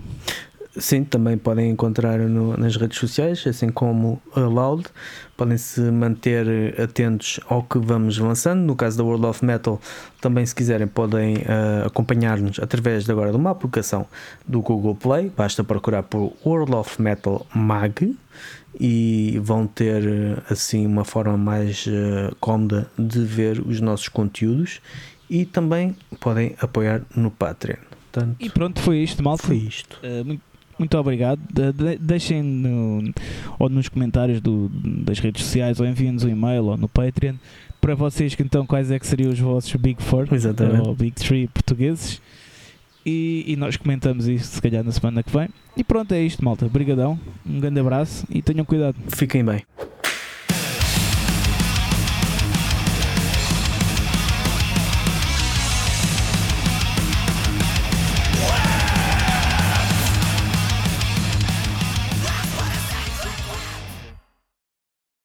Sim, também podem encontrar no, nas redes sociais, assim como a Loud. Podem se manter atentos ao que vamos lançando. No caso da World of Metal, também, se quiserem, podem uh, acompanhar-nos através de agora de uma aplicação do Google Play. Basta procurar por World of Metal Mag e vão ter assim uma forma mais uh, cómoda de ver os nossos conteúdos e também podem apoiar no Patreon. Portanto, e pronto, foi isto, mal Foi isto. Uh, muito, muito obrigado. De, deixem no, ou nos comentários do, das redes sociais ou enviem-nos um e-mail ou no Patreon para vocês que então quais é que seriam os vossos Big Four Exatamente. ou Big Three portugueses e, e, nós comentamos isso se calhar na semana que vem. E pronto, é isto, malta. Obrigadão, um grande abraço e tenham cuidado. Fiquem bem.